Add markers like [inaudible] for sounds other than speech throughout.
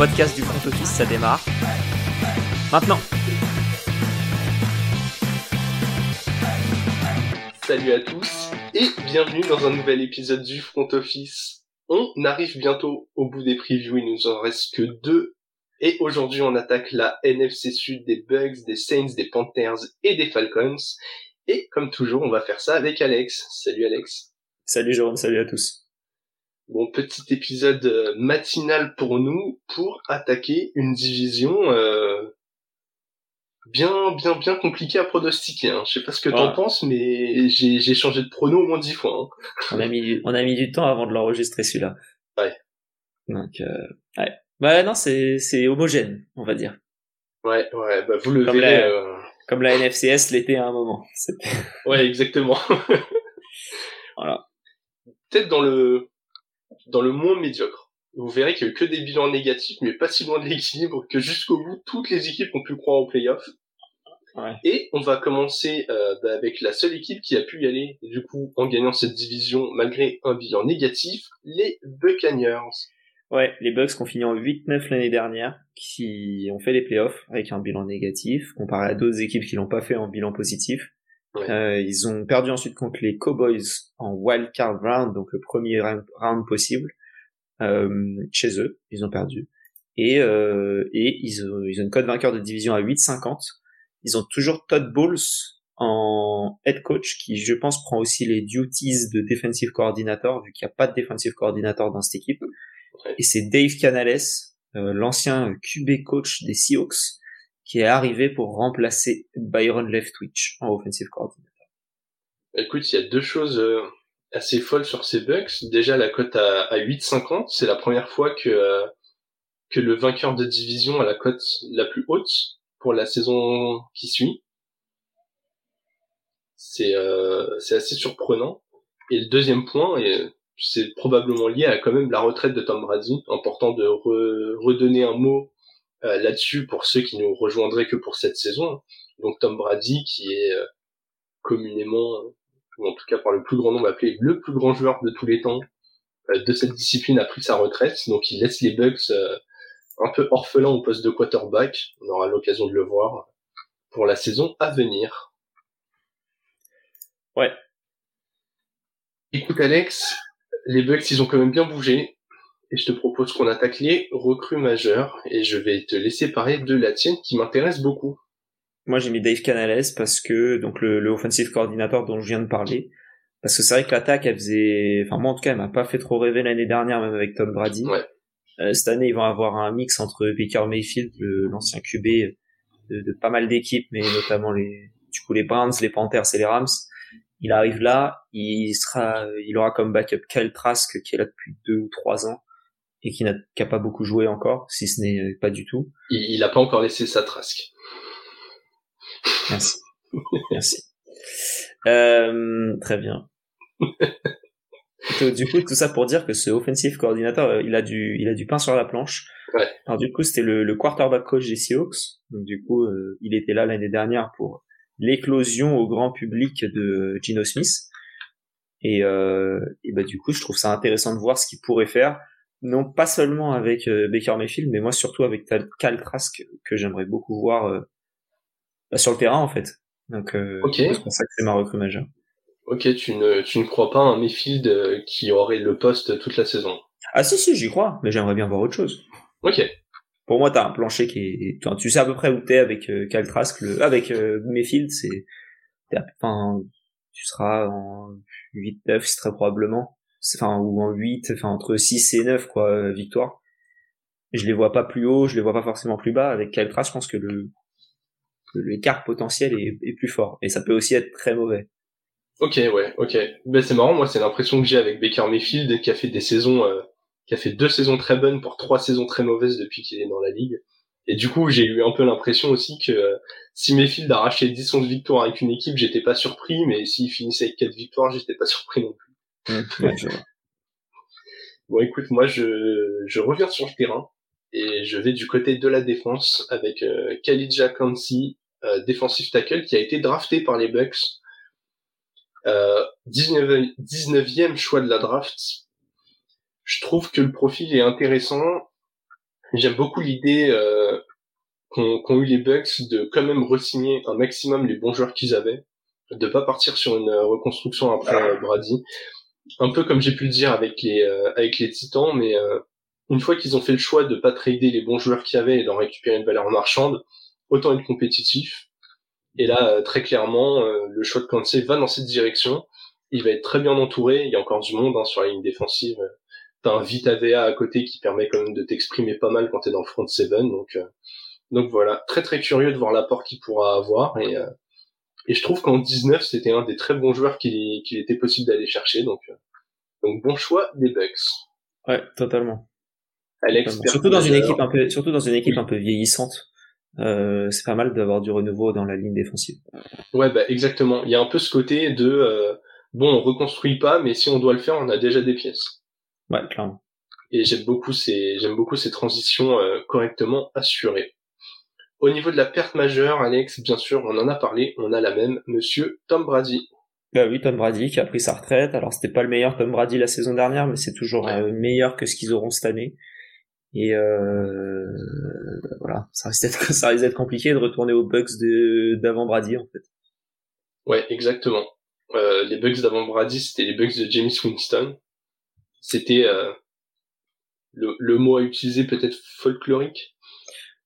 podcast du front office, ça démarre. Maintenant. Salut à tous et bienvenue dans un nouvel épisode du front office. On arrive bientôt au bout des previews, il nous en reste que deux. Et aujourd'hui on attaque la NFC Sud des Bugs, des Saints, des Panthers et des Falcons. Et comme toujours, on va faire ça avec Alex. Salut Alex. Salut Jérôme, salut à tous. Bon, petit épisode euh, matinal pour nous pour attaquer une division euh, bien, bien, bien compliquée à pronostiquer. Hein. Je sais pas ce que t'en penses, mais j'ai, j'ai changé de prono au moins dix fois. Hein. On a mis, on a mis du temps avant de l'enregistrer celui-là. Ouais. Donc, euh, ouais. Bah non, c'est, c'est homogène, on va dire. Ouais, ouais. Bah vous le Comme verrez. la- euh, Comme la NFCS l'était à un moment. C'était- Ouais, exactement. [laughs] Voilà. Peut-être dans le dans le moins médiocre. Vous verrez qu'il y a eu que des bilans négatifs, mais pas si loin de l'équilibre que jusqu'au bout, toutes les équipes ont pu croire aux playoffs. Ouais. Et on va commencer euh, bah, avec la seule équipe qui a pu y aller, du coup, en gagnant cette division malgré un bilan négatif, les Buccaneers. Ouais, les Bucks qui ont fini en 8-9 l'année dernière, qui ont fait les playoffs avec un bilan négatif, comparé à d'autres équipes qui l'ont pas fait en bilan positif. Ouais. Euh, ils ont perdu ensuite contre les Cowboys en wild card round, donc le premier round, possible euh, chez eux. Ils ont perdu et euh, et ils ont, ils ont une cote vainqueur de division à 8,50. Ils ont toujours Todd Bowles en head coach qui, je pense, prend aussi les duties de defensive coordinator vu qu'il n'y a pas de defensive coordinator dans cette équipe. Ouais. Et c'est Dave Canales, euh, l'ancien QB coach des Seahawks, qui est arrivé pour remplacer Byron Leftwich en offensive coordinator. Écoute, il y a deux choses euh, assez folles sur ces Bucks. Déjà, la cote à, à 8,50, c'est la première fois que euh, que le vainqueur de division a la cote la plus haute pour la saison qui suit. C'est euh, c'est assez surprenant. Et le deuxième point, et c'est probablement lié à quand même la retraite de Tom Brady, important de re- redonner un mot euh, là-dessus pour ceux qui nous rejoindraient que pour cette saison. Donc Tom Brady qui est euh, communément ou en tout cas par le plus grand nombre appelé le plus grand joueur de tous les temps euh, de cette discipline a pris sa retraite, donc il laisse les Bucks euh, un peu orphelins au poste de quarterback. On aura l'occasion de le voir pour la saison à venir. Ouais. Écoute Alex, les Bucks ils ont quand même bien bougé et je te propose qu'on attaque les recrues majeures et je vais te laisser parler de la tienne qui m'intéresse beaucoup. Moi, j'ai mis Dave Canales parce que, donc, le, le offensive coordinator dont je viens de parler, parce que c'est vrai que l'attaque, elle faisait, enfin, moi, en tout cas, elle m'a pas fait trop rêver l'année dernière, même avec Tom Brady. Ouais. Euh, cette année, ils vont avoir un mix entre Baker Mayfield, l'ancien QB de, de pas mal d'équipes, mais notamment les, du coup, les Browns, les Panthers et les Rams. Il arrive là, il sera, il aura comme backup Kyle Trask, qui est là depuis deux ou trois ans, et qui n'a pas beaucoup joué encore, si ce n'est euh, pas du tout. Il, il a pas encore laissé sa trasque. Merci. Merci. Euh, très bien. Du coup, tout ça pour dire que ce offensive coordinateur, euh, il a du, il a du pain sur la planche. Ouais. Alors du coup, c'était le, le quarterback coach des Seahawks. Donc du coup, euh, il était là l'année dernière pour l'éclosion au grand public de Gino Smith. Et, euh, et bah du coup, je trouve ça intéressant de voir ce qu'il pourrait faire, non pas seulement avec euh, Baker Mayfield, mais moi surtout avec Cal Trask que j'aimerais beaucoup voir euh, bah, sur le terrain en fait. Donc euh, Ok. c'est pour ça que c'est ma recrue majeure. Ok, tu ne, tu ne crois pas à un Mayfield euh, qui aurait le poste toute la saison? Ah si si, j'y crois, mais j'aimerais bien voir autre chose. Ok, Pour moi, t'as un plancher qui est, tu sais à peu près où t'es avec euh, Kyle Trask, le, avec euh, Mayfield, c'est, t'es à- enfin, tu seras en 8-9, c'est très probablement, enfin, ou en 8, enfin, entre 6 et 9, quoi, euh, victoire. Je les vois pas plus haut, je les vois pas forcément plus bas. Avec Kyle Trask, je pense que le, l'écart potentiel est, plus fort. Et ça peut aussi être très mauvais. ok, ouais, ok. Ben c'est marrant, moi c'est l'impression que j'ai avec Baker Mayfield qui a fait des saisons, euh, qui a fait deux saisons très bonnes pour trois saisons très mauvaises depuis qu'il est dans la ligue. Et du coup, j'ai eu un peu l'impression aussi que euh, si Mayfield arrachait 10 11 victoires avec une équipe, j'étais pas surpris, mais s'il finissait avec 4 victoires, j'étais pas surpris non plus. Bon, écoute, moi, je, je reviens sur le terrain et je vais du côté de la défense avec euh, Khalid Kansi, euh, défensif tackle, qui a été drafté par les Bucks. Euh, 19, 19e choix de la draft. Je trouve que le profil est intéressant. J'aime beaucoup l'idée euh, qu'ont eu les Bucks de quand même resigner un maximum les bons joueurs qu'ils avaient, de pas partir sur une reconstruction après Brady. Un peu comme j'ai pu le dire avec les avec les Titans, mais une fois qu'ils ont fait le choix de pas trader les bons joueurs qu'il y avait et d'en récupérer une valeur marchande, autant être compétitif. Et là, très clairement, le choix de Kansas va dans cette direction il va être très bien entouré. Il y a encore du monde hein, sur la ligne défensive. T'as un Vita VA à côté qui permet quand même de t'exprimer pas mal quand t'es dans le front seven. Donc, euh, donc voilà, très très curieux de voir l'apport qu'il pourra avoir. Et, euh, et je trouve qu'en 19, c'était un des très bons joueurs qu'il était possible d'aller chercher. Donc, euh, donc bon choix des Bucks. Ouais, totalement. Alex, surtout dans une équipe un peu, surtout dans une équipe un peu vieillissante. Euh, c'est pas mal d'avoir du renouveau dans la ligne défensive. Ouais, bah exactement. Il y a un peu ce côté de euh, bon, on reconstruit pas, mais si on doit le faire, on a déjà des pièces. Ouais, clairement. Et j'aime beaucoup ces, j'aime beaucoup ces transitions euh, correctement assurées. Au niveau de la perte majeure, Alex, bien sûr, on en a parlé, on a la même, monsieur Tom Brady. Bah oui, Tom Brady qui a pris sa retraite. Alors c'était pas le meilleur Tom Brady la saison dernière, mais c'est toujours euh, meilleur que ce qu'ils auront cette année. Et euh, voilà, ça risque d'être [laughs] ça risque d'être compliqué de retourner aux Bucks de d'avant Brady en fait. Ouais, exactement. Euh, les Bucks d'avant Brady, c'était les Bucks de James Winston. C'était euh, le, le, mot à utiliser peut-être folklorique.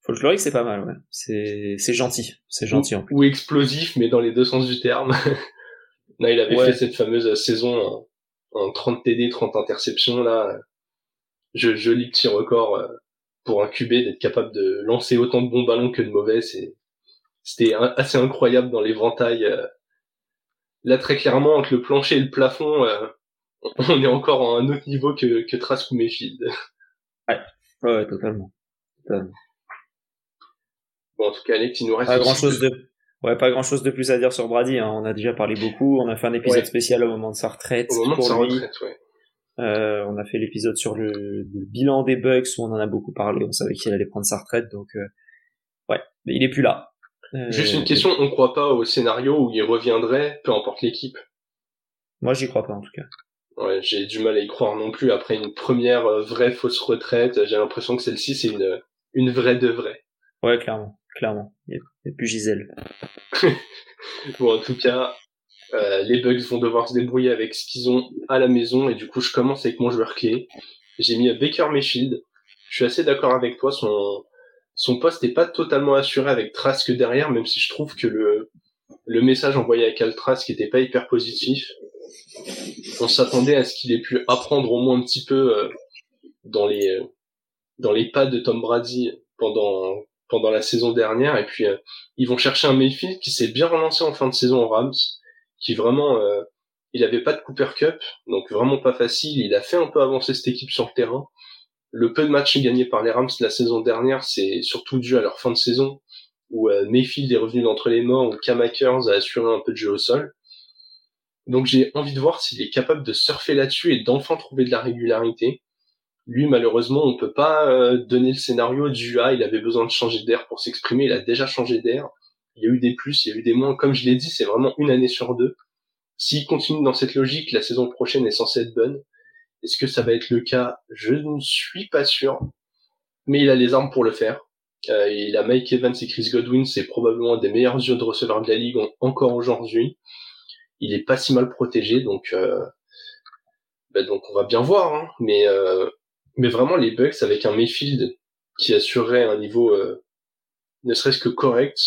Folklorique, c'est pas mal, ouais. C'est, c'est gentil. C'est gentil, ou, en plus. Ou explosif, mais dans les deux sens du terme. [laughs] là, il avait fait cette fameuse saison en, 30 TD, 30 interceptions, là. Je, joli petit record euh, pour un QB d'être capable de lancer autant de bons ballons que de mauvais. C'est, c'était assez incroyable dans l'éventail là très clairement entre le plancher et le plafond, euh, [laughs] on est encore à un autre niveau que, que Trask ou Mayfield. Ouais, ouais, totalement. totalement. Bon, en tout cas, Alex, il nous reste pas grand chose de, ouais, pas grand chose de plus à dire sur Brady. Hein. On a déjà parlé beaucoup. On a fait un épisode spécial au moment de sa retraite. Au moment de sa retraite, ouais. Euh, on a fait l'épisode sur le, le, bilan des Bucks où on en a beaucoup parlé. On savait qu'il allait prendre sa retraite, donc euh, ouais, mais il est plus là. Juste une euh, question, on croit pas au scénario où il reviendrait, peu importe l'équipe? Moi, j'y crois pas en tout cas. Ouais, j'ai du mal à y croire non plus. Après une première euh, vraie fausse retraite, j'ai l'impression que celle-ci c'est une une vraie de vraie. Ouais, clairement, clairement. Il n'y a, plus Gisèle. [laughs] bon, en tout cas, euh, les Bugs vont devoir se débrouiller avec ce qu'ils ont à la maison et du coup, je commence avec mon joueur clé. J'ai mis Baker Mayfield. Je suis assez d'accord avec toi. Son son poste n'est pas totalement assuré avec Trask derrière, même si je trouve que le, le message envoyé à Cal Trask était pas hyper positif. On s'attendait à ce qu'il ait pu apprendre au moins un petit peu euh, dans les dans les pas de Tom Brady pendant pendant la saison dernière et puis euh, ils vont chercher un Mayfield qui s'est bien relancé en fin de saison en Rams qui vraiment euh, il avait pas de Cooper Cup donc vraiment pas facile il a fait un peu avancer cette équipe sur le terrain le peu de matchs gagnés par les Rams la saison dernière, c'est surtout dû à leur fin de saison, où euh, Mayfield est revenu d'entre les morts, où Cam Akers a assuré un peu de jeu au sol. Donc j'ai envie de voir s'il est capable de surfer là-dessus et d'enfin trouver de la régularité. Lui, malheureusement, on peut pas euh, donner le scénario du A. Il avait besoin de changer d'air pour s'exprimer. Il a déjà changé d'air. Il y a eu des plus, il y a eu des moins. Comme je l'ai dit, c'est vraiment une année sur deux. S'il continue dans cette logique, la saison prochaine est censée être bonne. Est-ce que ça va être le cas? Je ne suis pas sûr. Mais il a les armes pour le faire. Euh, il a Mike Evans et Chris Godwin, c'est probablement un des meilleurs yeux de receveurs de la ligue encore aujourd'hui. Il est pas si mal protégé, donc euh, bah, donc on va bien voir. Hein. Mais euh, mais vraiment les Bucks avec un Mayfield qui assurerait un niveau euh, ne serait-ce que correct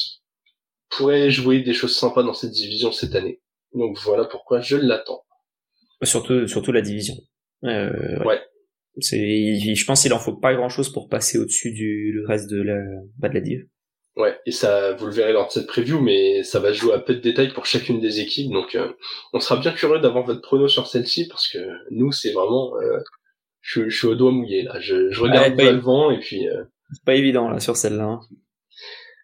pourrait jouer des choses sympas dans cette division cette année. Donc voilà pourquoi je l'attends. Surtout surtout la division. Euh, ouais. C'est, je pense qu'il en faut pas grand chose pour passer au-dessus du reste de la, bas de la div. Ouais, et ça, vous le verrez lors de cette preview, mais ça va jouer à peu de détails pour chacune des équipes, donc euh, on sera bien curieux d'avoir votre prono sur celle-ci parce que nous, c'est vraiment, euh, je, je, suis au doigt mouillé là. Je, je regarde ouais, le vent et puis. Euh... C'est pas évident là sur celle-là. Hein.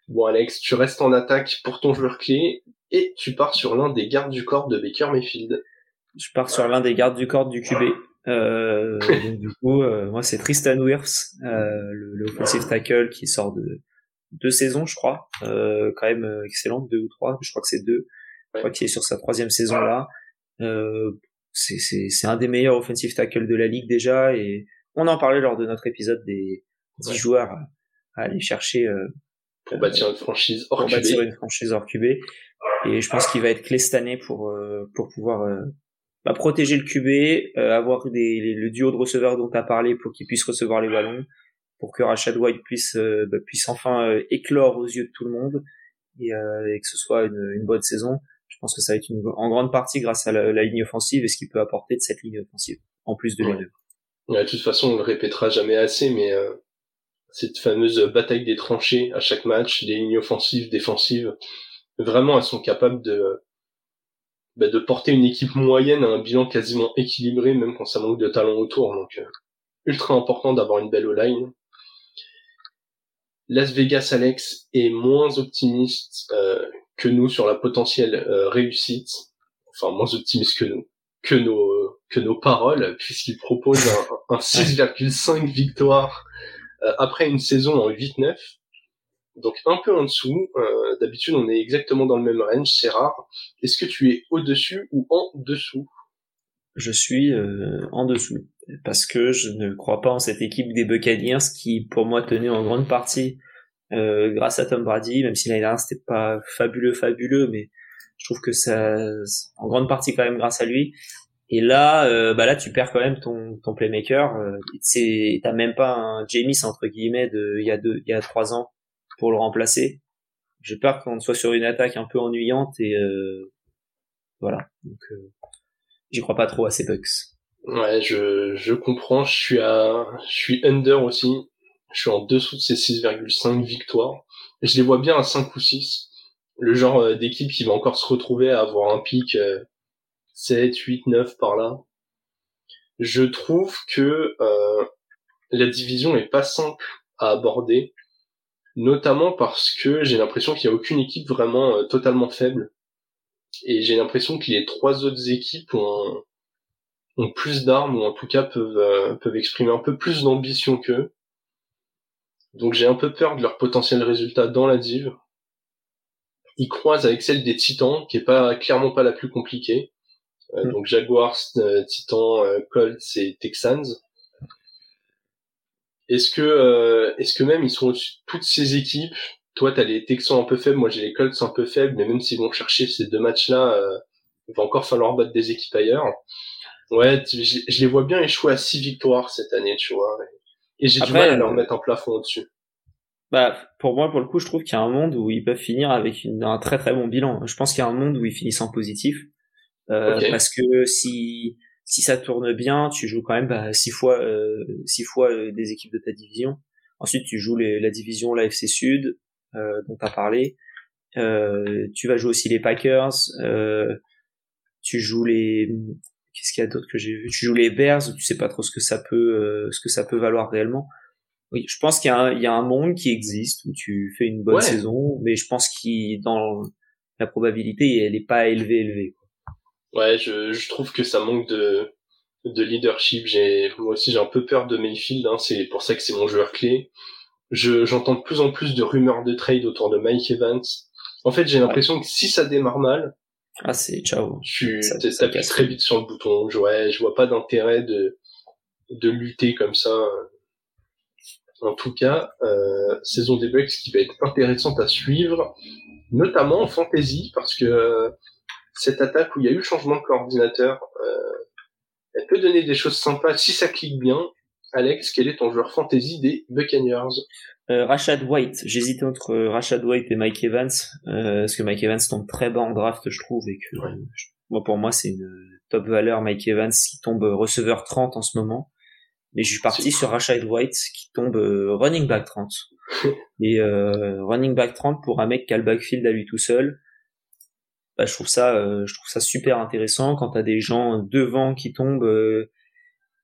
Bon Alex, tu restes en attaque pour ton joueur clé et tu pars sur l'un des gardes du corps de Baker Mayfield. Je pars sur l'un des gardes du corps du QB. Euh, donc du coup, euh, moi c'est Tristan Wirfs, euh, le, le, offensive tackle qui sort de deux saisons, je crois, euh, quand même excellente, deux ou trois, je crois que c'est deux. Je crois qu'il est sur sa troisième saison là. Euh, c'est un des meilleurs offensive tackles de la ligue déjà et on en parlait lors de notre épisode des 10 joueurs à, aller chercher pour bâtir une franchise hors pour bâtir une franchise hors QB. Et je pense qu'il va être clé cette année pour pour pouvoir bah, protéger le QB, avoir des, le duo de receveurs dont tu as parlé pour qu'ils puissent recevoir les ballons, pour que Rashad White puisse bah, puisse enfin éclore aux yeux de tout le monde et, et que ce soit une, une bonne saison je pense que ça va être une, en grande partie grâce à la, ligne offensive et ce qu'il peut apporter de cette ligne offensive, en plus de ouais. de toute façon, on le répétera jamais assez, mais euh, cette fameuse bataille des tranchées à chaque match, des lignes offensives, défensives, vraiment, elles sont capables de bah, de porter une équipe moyenne à un bilan quasiment équilibré, même quand ça manque de talent autour. Donc, euh, ultra important d'avoir une belle O-line. Las Vegas, Alex, est moins optimiste euh, que nous sur la potentielle euh, réussite, enfin moins optimiste que nous, que nos que nos paroles, puisqu'il propose un, un [laughs] 6,5 victoires euh, après une saison en 8-9. Donc un peu en dessous. Euh, D'habitude, on est exactement dans le même range, c'est rare. Est-ce que tu es au-dessus ou en dessous? Je suis euh, en dessous parce que je ne crois pas en cette équipe des Buccaneers qui, pour moi, tenait en grande partie euh, grâce à Tom Brady, même si l'année dernière c'était pas fabuleux, fabuleux, mais je trouve que ça, en grande partie quand même grâce à lui. Et là, euh, bah là, tu perds quand même ton, ton playmaker. Euh, c'est, t'as même pas un James entre guillemets de il y a deux, il y a trois ans pour le remplacer. J'ai peur qu'on soit sur une attaque un peu ennuyante et euh, voilà. Donc, euh, j'y crois pas trop à ces Bucks. Ouais, je, je comprends. Je suis à, je suis under aussi je suis en dessous de ces 6,5 victoires. Je les vois bien à 5 ou 6. Le genre euh, d'équipe qui va encore se retrouver à avoir un pic 7, 8, 9 par là. Je trouve que euh, la division est pas simple à aborder, notamment parce que j'ai l'impression qu'il n'y a aucune équipe vraiment euh, totalement faible. Et j'ai l'impression que les trois autres équipes ont, plus d'armes ou en tout cas peuvent exprimer un peu plus d'ambition qu'eux. Donc j'ai un peu peur de leur potentiel résultat dans la div. Ils croisent avec celle des Titans, qui est pas clairement pas la plus compliquée. Euh, mm. Donc Jaguars, euh, Titans, euh, Colts et Texans. Est-ce que est-ce que même ils sont au-dessus de toutes ces équipes? Toi, t'as les Texans un peu faibles, moi j'ai les Colts un peu faibles, mais même s'ils vont chercher ces deux matchs-là, il va encore falloir battre des équipes ailleurs. Ouais, je, je les vois bien échouer à six victoires cette année, tu vois. Et j'ai du mal à leur euh, mettre un plafond au-dessus. Bah, pour moi, pour le coup, je trouve qu'il y a un monde où ils peuvent finir avec une, un très très bon bilan. Je pense qu'il y a un monde où ils finissent en positif. Euh, Parce que si si ça tourne bien, tu joues quand même bah, six fois euh, six fois euh, des équipes de ta division. Ensuite, tu joues les, la division, la FC Sud, euh, dont tu as parlé. Euh, tu vas jouer aussi les Packers. tu joues les Qu'est-ce qu'il y a d'autre que j'ai vu? Tu joues les Bears, tu sais pas trop ce que ça peut, euh, ce que ça peut valoir réellement. Oui, je pense qu'il y, a un, il y a un monde qui existe où tu fais une bonne saison, mais je pense qu'il dans la probabilité, elle est pas élevée, élevée. Ouais, je, je trouve que ça manque de de leadership. J'ai moi aussi j'ai un peu peur de Mayfield. Hein, c'est pour ça que c'est mon joueur clé. Je j'entends de plus en plus de rumeurs de trade autour de Mike Evans. En fait, j'ai l'impression que si ça démarre mal, ah, c'est ciao. Suis, t'appuies très vite sur le bouton. Je, ouais, je vois pas d'intérêt de, de lutter comme ça. En tout cas, euh, saison des Bucks qui va être intéressante à suivre, notamment en fantasy, parce que euh, cette attaque où il y a eu le changement de coordinateur, euh, elle peut donner des choses sympas si ça clique bien. Alex, quel est ton joueur fantasy des Buccaneers? Euh, Rashad White, j'hésitais entre euh, Rashad White et Mike Evans, euh, parce que Mike Evans tombe très bas en draft, je trouve, et que moi pour moi c'est une top valeur Mike Evans qui tombe receveur 30 en ce moment. Mais je suis parti sur Rashad White qui tombe running back 30. [laughs] et running back 30 pour un mec qui a le backfield à lui tout seul. Bah, je trouve ça, je trouve ça super intéressant quand t'as des gens devant qui tombent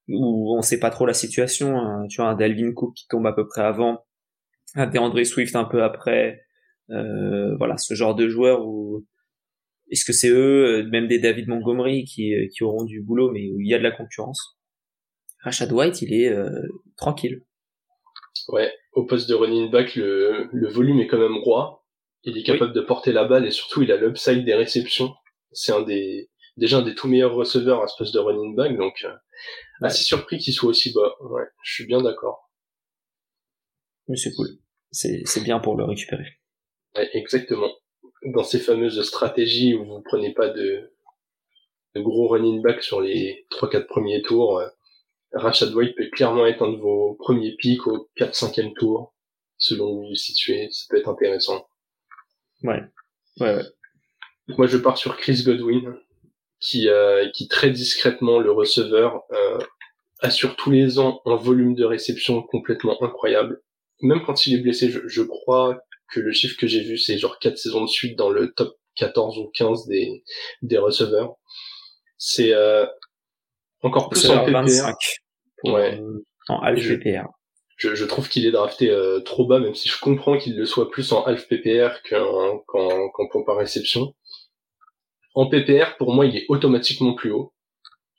où on sait pas trop la situation. Hein. Tu vois un Dalvin Cook qui tombe à peu près avant un André Swift un peu après, euh, voilà, ce genre de joueurs où est-ce que c'est eux, euh, même des David Montgomery qui, euh, qui auront du boulot, mais où il y a de la concurrence. Rashad White, il est euh, tranquille. Ouais, au poste de running back, le, le volume est quand même roi. Il est capable de porter la balle et surtout il a l'upside des réceptions. C'est un des déjà un des tout meilleurs receveurs à ce poste de running back, donc assez surpris qu'il soit aussi bas. Ouais, je suis bien d'accord. Mais c'est cool. C'est, bien pour le récupérer. Ouais, exactement. Dans ces fameuses stratégies où vous prenez pas de, de gros running back sur les 3-4 premiers tours, euh, Rashad White peut clairement être un de vos premiers pics au 4-5e tour, selon où vous vous situez. Ça peut être intéressant. Ouais. Ouais, ouais. Moi, je pars sur Chris Godwin, qui, euh, qui très discrètement, le receveur, euh, assure tous les ans un volume de réception complètement incroyable. Même quand il est blessé, je, je crois que le chiffre que j'ai vu, c'est genre 4 saisons de suite dans le top 14 ou 15 des, des receveurs. C'est euh, encore plus en PPR. 25 pour, Ouais. euh, en half Je- PPR. Je, je trouve qu'il est drafté euh, trop bas, même si je comprends qu'il le soit plus en half PPR qu'en qu'en qu'en point par réception. En PPR, pour moi, il est automatiquement plus haut.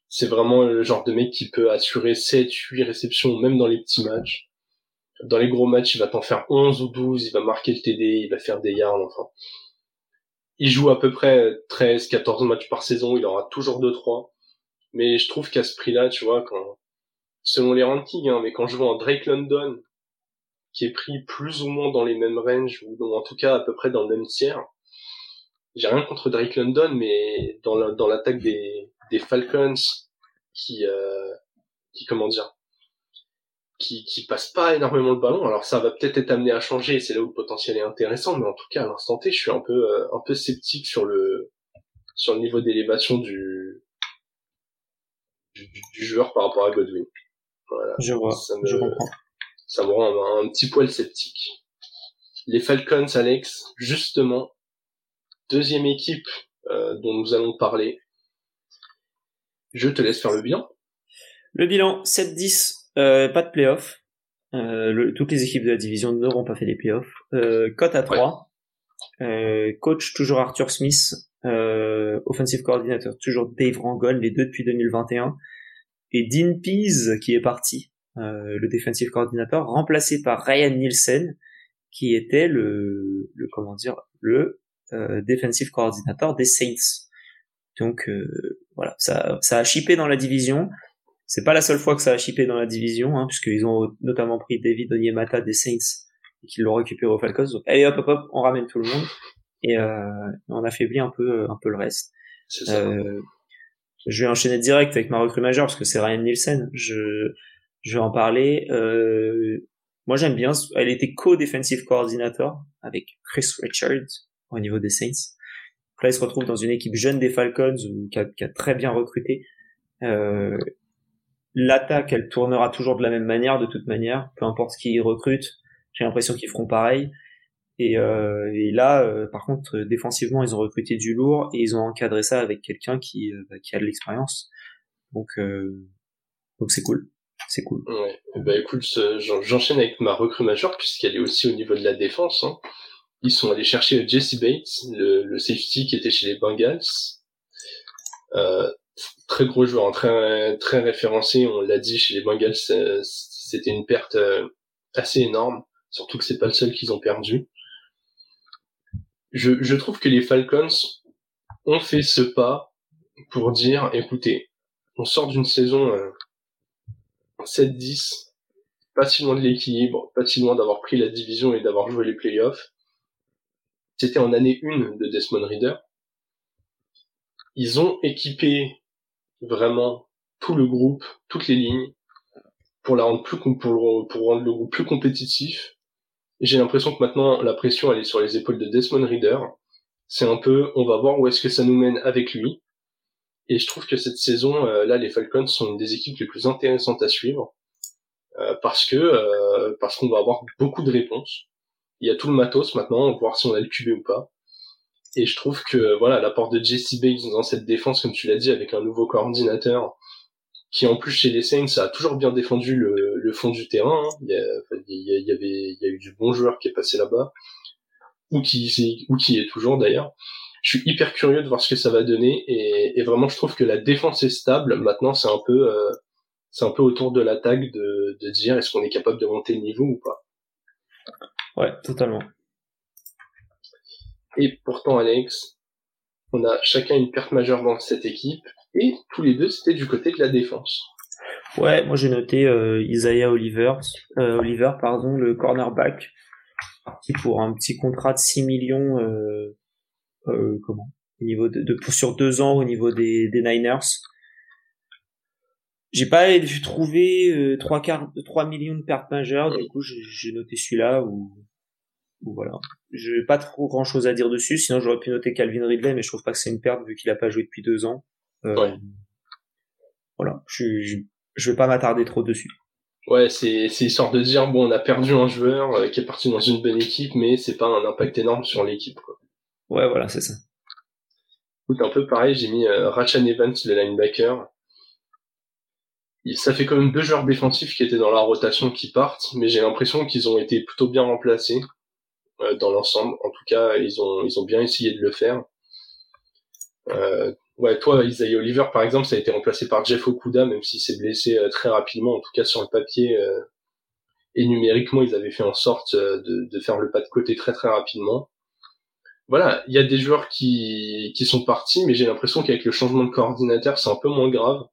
C'est vraiment le genre de mec qui peut assurer 7, 8 réceptions, même dans les petits matchs. Dans les gros matchs, il va t'en faire 11 ou 12, il va marquer le TD, il va faire des yards, enfin. Il joue à peu près 13, 14 matchs par saison, il aura toujours 2-3. Mais je trouve qu'à ce prix-là, tu vois, quand, selon les rankings, hein, mais quand je vois un Drake London, qui est pris plus ou moins dans les mêmes ranges, ou en tout cas à peu près dans le même tiers, j'ai rien contre Drake London, mais dans la- dans l'attaque des, des Falcons, qui, euh, qui comment dire, qui, qui passe pas énormément le ballon. Alors ça va peut-être être amené à changer, c'est là où le potentiel est intéressant, mais en tout cas à l'instant T, je suis un peu, euh, un peu sceptique sur le, sur le niveau d'élévation du, du, du- du joueur par rapport à Godwin. Voilà. Je vois, Ça me- je comprends. Ça me rend un, un petit poil sceptique. Les Falcons, Alex, justement, deuxième équipe euh, dont nous allons parler. Je te laisse faire le bilan. Le bilan 7-10, euh, pas de playoff. Euh, le- toutes les équipes de la division n'auront pas fait les playoffs. Euh, cote à 3. Euh, coach toujours Arthur Smith. Euh, offensive coordinator toujours Dave Rangel, les deux depuis 2021. Et Dean Pease qui est parti, euh, le defensive coordinator, remplacé par Ryan Nielsen qui était le, le comment dire, le euh, defensive coordinator des Saints. Donc euh, voilà, ça, ça a chippé dans la division. C'est pas la seule fois que ça a chippé dans la division, hein, puisqu'ils ont notamment pris David Onyemata des Saints et qu'ils l'ont récupéré aux Falcons. Donc, allez hop hop hop, on ramène tout le monde et euh, on affaiblit un peu un peu le reste. Ça. Euh, je vais enchaîner direct avec ma recrue majeure parce que c'est Ryan Nielsen. Je je vais en parler. Euh, moi j'aime bien. Elle était co-defensive coordinator avec Chris Richards au niveau des Saints. Donc là il se retrouve dans une équipe jeune des Falcons où, qui, a, qui a très bien recruté. Euh, L'attaque, elle tournera toujours de la même manière, de toute manière, peu importe qui recrute. J'ai l'impression qu'ils feront pareil. Et, euh, et là, euh, par contre, défensivement, ils ont recruté du lourd et ils ont encadré ça avec quelqu'un qui, euh, bah, qui a de l'expérience. Donc, euh, donc c'est cool, c'est cool. Ouais. Bah écoute, j'enchaîne avec ma recrue majeure puisqu'elle est aussi au niveau de la défense. hein. Ils sont allés chercher Jesse Bates, le, le safety qui était chez les Bengals. Euh, très gros joueur, hein, très très référencé. On l'a dit chez les Bengals, euh, c'était une perte euh, assez énorme. Surtout que c'est pas le seul qu'ils ont perdu. Je, je trouve que les Falcons ont fait ce pas pour dire, écoutez, on sort d'une saison euh, 7-10, pas si loin de l'équilibre, pas si loin d'avoir pris la division et d'avoir joué les playoffs. C'était en année 1 de Desmond Reader. Ils ont équipé vraiment tout le groupe, toutes les lignes, pour la rendre plus pour, pour rendre le groupe plus compétitif. J'ai l'impression que maintenant la pression elle est sur les épaules de Desmond Reader. C'est un peu, on va voir où est-ce que ça nous mène avec lui. Et je trouve que cette saison, euh, là, les Falcons sont une des équipes les plus intéressantes à suivre euh, parce que euh, parce qu'on va avoir beaucoup de réponses. Il y a tout le matos maintenant, voir si on a le QB ou pas. Et je trouve que voilà, l'apport de Jesse Bates dans cette défense, comme tu l'as dit, avec un nouveau coordinateur, qui en plus chez les Saints a toujours bien défendu le, le fond du terrain. hein. Il, y a, il y avait, il y a eu du bon joueur qui est passé là-bas, ou qui, ou qui est toujours d'ailleurs. Je suis hyper curieux de voir ce que ça va donner, et, et vraiment je trouve que la défense est stable. Maintenant, c'est un peu, euh, c'est un peu autour de l'attaque de, de dire est-ce qu'on est capable de monter le niveau ou pas? Ouais, totalement. Et pourtant, Alex, on a chacun une perte majeure dans cette équipe, et tous les deux, c'était du côté de la défense. Ouais, moi j'ai noté euh, Isaiah Oliver, euh, Oliver pardon, le cornerback, parti pour un petit contrat de 6 millions, euh, euh, comment, au niveau de, de, sur deux ans au niveau des, des Niners. J'ai pas trouvé euh, trois quarts, trois millions de pertes majeures, du coup j'ai noté celui-là ou voilà. J'ai pas trop grand chose à dire dessus, sinon j'aurais pu noter Calvin Ridley, mais je trouve pas que c'est une perte vu qu'il a pas joué depuis deux ans. Euh, Ouais. Voilà, je, je, je vais pas m'attarder trop dessus. Ouais, c'est c'est histoire de dire bon, on a perdu un joueur euh, qui est parti dans une bonne équipe, mais c'est pas un impact énorme sur l'équipe. quoi. Ouais, voilà, c'est ça. Écoute, un peu pareil, j'ai mis euh, Rachan Evans, le linebacker. Ça fait quand même deux joueurs défensifs qui étaient dans la rotation qui partent, mais j'ai l'impression qu'ils ont été plutôt bien remplacés dans l'ensemble. En tout cas, ils ont ils ont bien essayé de le faire. Euh, ouais, toi, Isaiah Oliver, par exemple, ça a été remplacé par Jeff Okuda, même s'il s'est blessé euh, très rapidement. En tout cas, sur le papier euh, et numériquement, ils avaient fait en sorte euh, de, de faire le pas de côté très très rapidement voilà, il y a des joueurs qui, qui sont partis, mais j'ai l'impression qu'avec le changement de coordinateur, c'est un peu moins grave.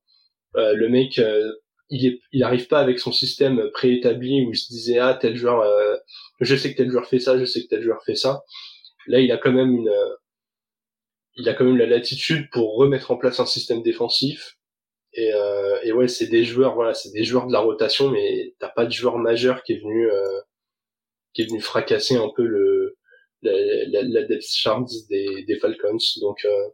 Euh, le mec, euh, il est, il arrive pas avec son système préétabli où il se disait ah tel joueur, euh, je sais que tel joueur fait ça, je sais que tel joueur fait ça. Là, il a quand même une, euh, il a quand même la latitude pour remettre en place un système défensif. Et, euh, et ouais, c'est des joueurs, voilà, c'est des joueurs de la rotation, mais t'as pas de joueur majeur qui est venu, euh, qui est venu fracasser un peu le la, la, la depth des, des Falcons. Donc euh,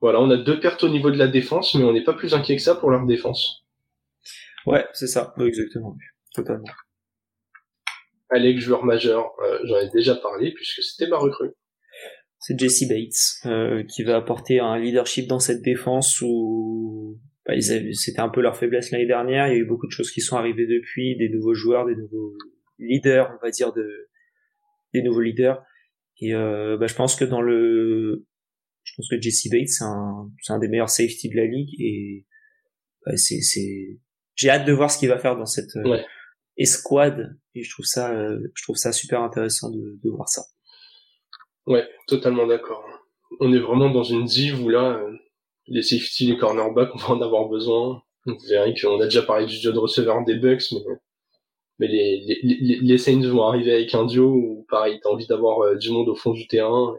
voilà, on a deux pertes au niveau de la défense, mais on n'est pas plus inquiet que ça pour leur défense. Ouais, c'est ça, exactement, totalement. Alex, joueur majeur, euh, j'en ai déjà parlé puisque c'était ma recrue. C'est Jesse Bates euh, qui va apporter un leadership dans cette défense où bah, c'était un peu leur faiblesse l'année dernière. Il y a eu beaucoup de choses qui sont arrivées depuis, des nouveaux joueurs, des nouveaux leaders, on va dire, de des nouveaux leaders. Et euh, bah, je pense que dans le, je pense que Jesse Bates c'est un, c'est un des meilleurs safety de la ligue et bah, c'est, c'est, j'ai hâte de voir ce qu'il va faire dans cette euh, Ouais. escouade et je trouve ça, euh, je trouve ça super intéressant de, de voir ça. Ouais, totalement d'accord. On est vraiment dans une div où là, euh, les safety, les cornerbacks, on va en avoir besoin. Vous verrez qu'on a déjà parlé du duo de receveur des Bucks, mais, mais les, les, les, les Saints vont arriver avec un duo où, pareil, t'as envie d'avoir euh, du monde au fond du terrain.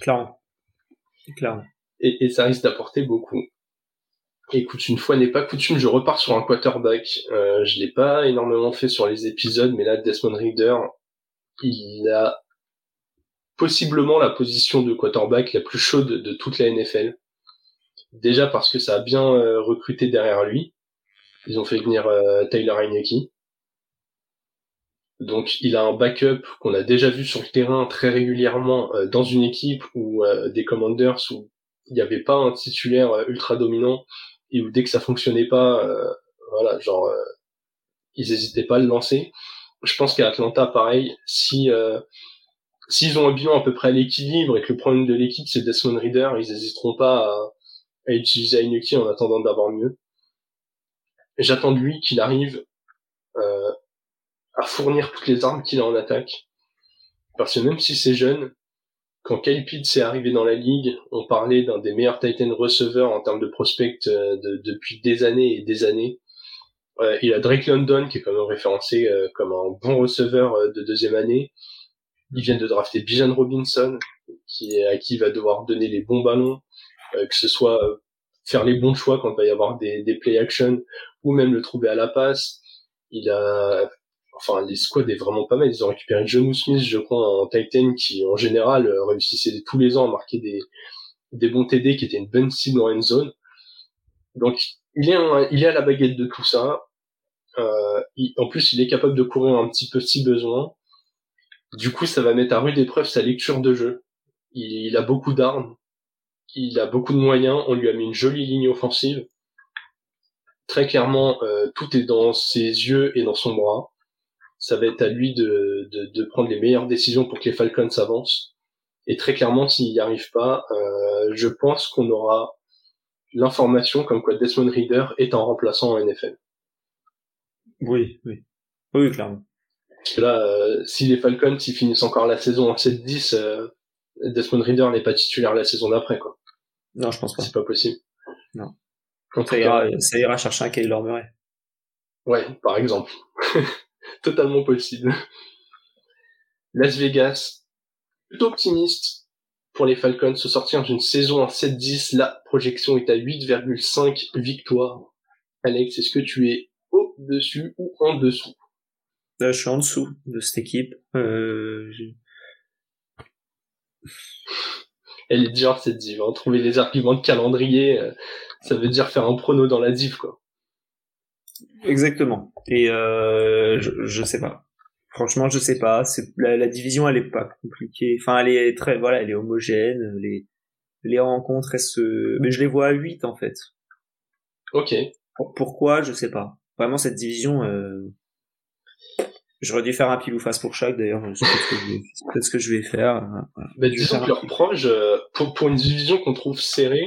Clairement. Clairement. et, et ça risque d'apporter beaucoup. Écoute, une fois n'est pas coutume, je repars sur un quarterback. Euh, je l'ai pas énormément fait sur les épisodes, mais là, Desmond Reader, il a possiblement la position de quarterback la plus chaude de toute la NFL. Déjà parce que ça a bien euh, recruté derrière lui. Ils ont fait venir euh, Tyler Heineke. Donc il a un backup qu'on a déjà vu sur le terrain très régulièrement euh, dans une équipe euh, des Commanders où il n'y avait pas un titulaire ultra dominant et où dès que ça fonctionnait pas, euh, voilà, genre euh, ils hésitaient pas à le lancer. Je pense qu'à Atlanta, pareil, si euh, s'ils ont un bilan à peu près à l'équilibre et que le problème de l'équipe c'est Desmond Reader, ils hésiteront pas à, à utiliser Heineke en attendant d'avoir mieux. J'attends de lui qu'il arrive euh, à fournir toutes les armes qu'il a en attaque. Parce que même si c'est jeune, quand Kyle Pitts est arrivé dans la ligue, on parlait d'un des meilleurs Titan receveurs en termes de prospect euh, de- depuis des années et des années. Euh, il a Drake London qui est quand même référencé euh, comme un bon receveur euh, de deuxième année. Ils viennent de drafter Bijan Robinson, qui est, à qui il va devoir donner les bons ballons, euh, que ce soit faire les bons choix quand il va y avoir des, des play action, ou même le trouver à la passe. Il a, enfin, les squads est vraiment pas mal. Ils ont récupéré John Smith, je crois, en Titan, qui en général euh, réussissait tous les ans à marquer des, des bons TD, qui étaient une bonne cible en end zone. Donc, il est, à la baguette de tout ça. Euh, en plus, il est capable de courir un petit peu si besoin. Du coup, ça va mettre à rude épreuve sa lecture de jeu. Il, il a beaucoup d'armes, il a beaucoup de moyens. On lui a mis une jolie ligne offensive. Très clairement, euh, tout est dans ses yeux et dans son bras. Ça va être à lui de, de, de prendre les meilleures décisions pour que les Falcons avancent. Et très clairement, s'il n'y arrive pas, euh, je pense qu'on aura l'information comme quoi Desmond Reader est un remplaçant en NFL. Oui, oui. Oui, clairement. Parce que là, euh, si les Falcons ils finissent encore la saison en 7-10, euh, Desmond Reader n'est pas titulaire la saison d'après, quoi. Non, je pense pas. C'est pas possible. Non. ça, ira, ça ira chercher un Kyler Murray. Ouais, par exemple. [laughs] Totalement possible. Las Vegas, plutôt optimiste pour les Falcons se sortir d'une saison en 7-10. La projection est à 8,5 victoires. Alex, est-ce que tu es au-dessus ou en dessous? Je suis en dessous de cette équipe. Euh, Elle est dure cette div. Hein. Trouver les arguments de calendrier, euh, ça veut dire faire un prono dans la div, quoi. Exactement. Et euh, je, je sais pas. Franchement, je sais pas. C'est la, la, division, elle est pas compliquée. Enfin, elle est très, voilà, elle est homogène. Les les rencontres, elles se, mais je les vois à 8 en fait. Ok. Pourquoi, je sais pas. Vraiment, cette division, euh... j'aurais dû faire un pile ou face pour chaque d'ailleurs. C'est peut-être ce que je vais faire. Voilà. Bah, disons que proches, euh, pour, pour une division qu'on trouve serrée,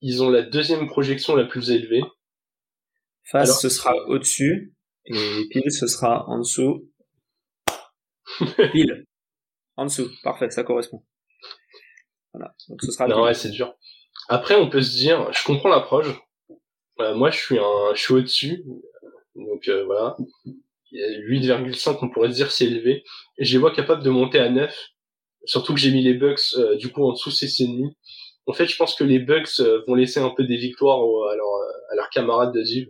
ils ont la deuxième projection la plus élevée. Face, Alors, ce sera au-dessus. Et pile, ce sera en dessous. [laughs] pile. En dessous. Parfait, ça correspond. Voilà. Donc ce sera. Non, ouais, c'est dur. Après, on peut se dire, je comprends l'approche. Euh, moi, je suis un, je suis au-dessus. Donc euh, voilà. 8,5, on pourrait se dire, c'est élevé. Et je les vois capables de monter à 9. Surtout que j'ai mis les Bucks, euh, du coup, en dessous, c'est demi. En fait, je pense que les Bucks euh, vont laisser un peu des victoires à, leur, à leurs camarades de Div.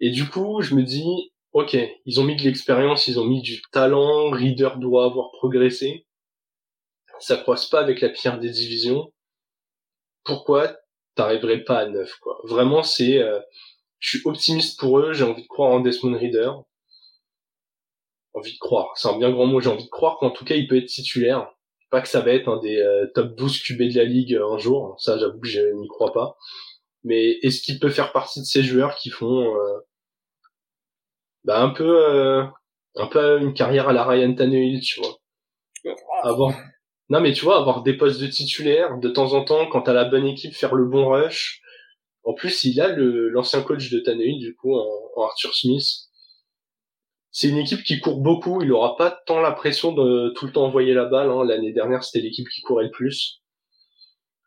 Et du coup, je me dis, ok, ils ont mis de l'expérience, ils ont mis du talent, Reader doit avoir progressé. Ça croise pas avec la pire des divisions. Pourquoi t'arriverais pas à 9 quoi? Vraiment, c'est, euh, je suis optimiste pour eux. J'ai envie de croire en Desmond Reader. Envie de croire, c'est un bien grand mot. J'ai envie de croire qu'en tout cas, il peut être titulaire. Pas que ça va être un des euh, top 12 QB de la ligue euh, un jour. Ça, j'avoue que je n'y crois pas mais est-ce qu'il peut faire partie de ces joueurs qui font euh, bah un peu euh, un peu une carrière à la Ryan Tannehill, tu vois? Avoir non mais tu vois avoir des postes de titulaire de temps en temps quand t'as la bonne équipe faire le bon rush. En plus, il a le l'ancien coach de Tannehill du coup en, Arthur Smith. C'est une équipe qui court beaucoup, il aura pas tant la pression de tout le temps envoyer la balle. Hein. L'année dernière, c'était l'équipe qui courait le plus.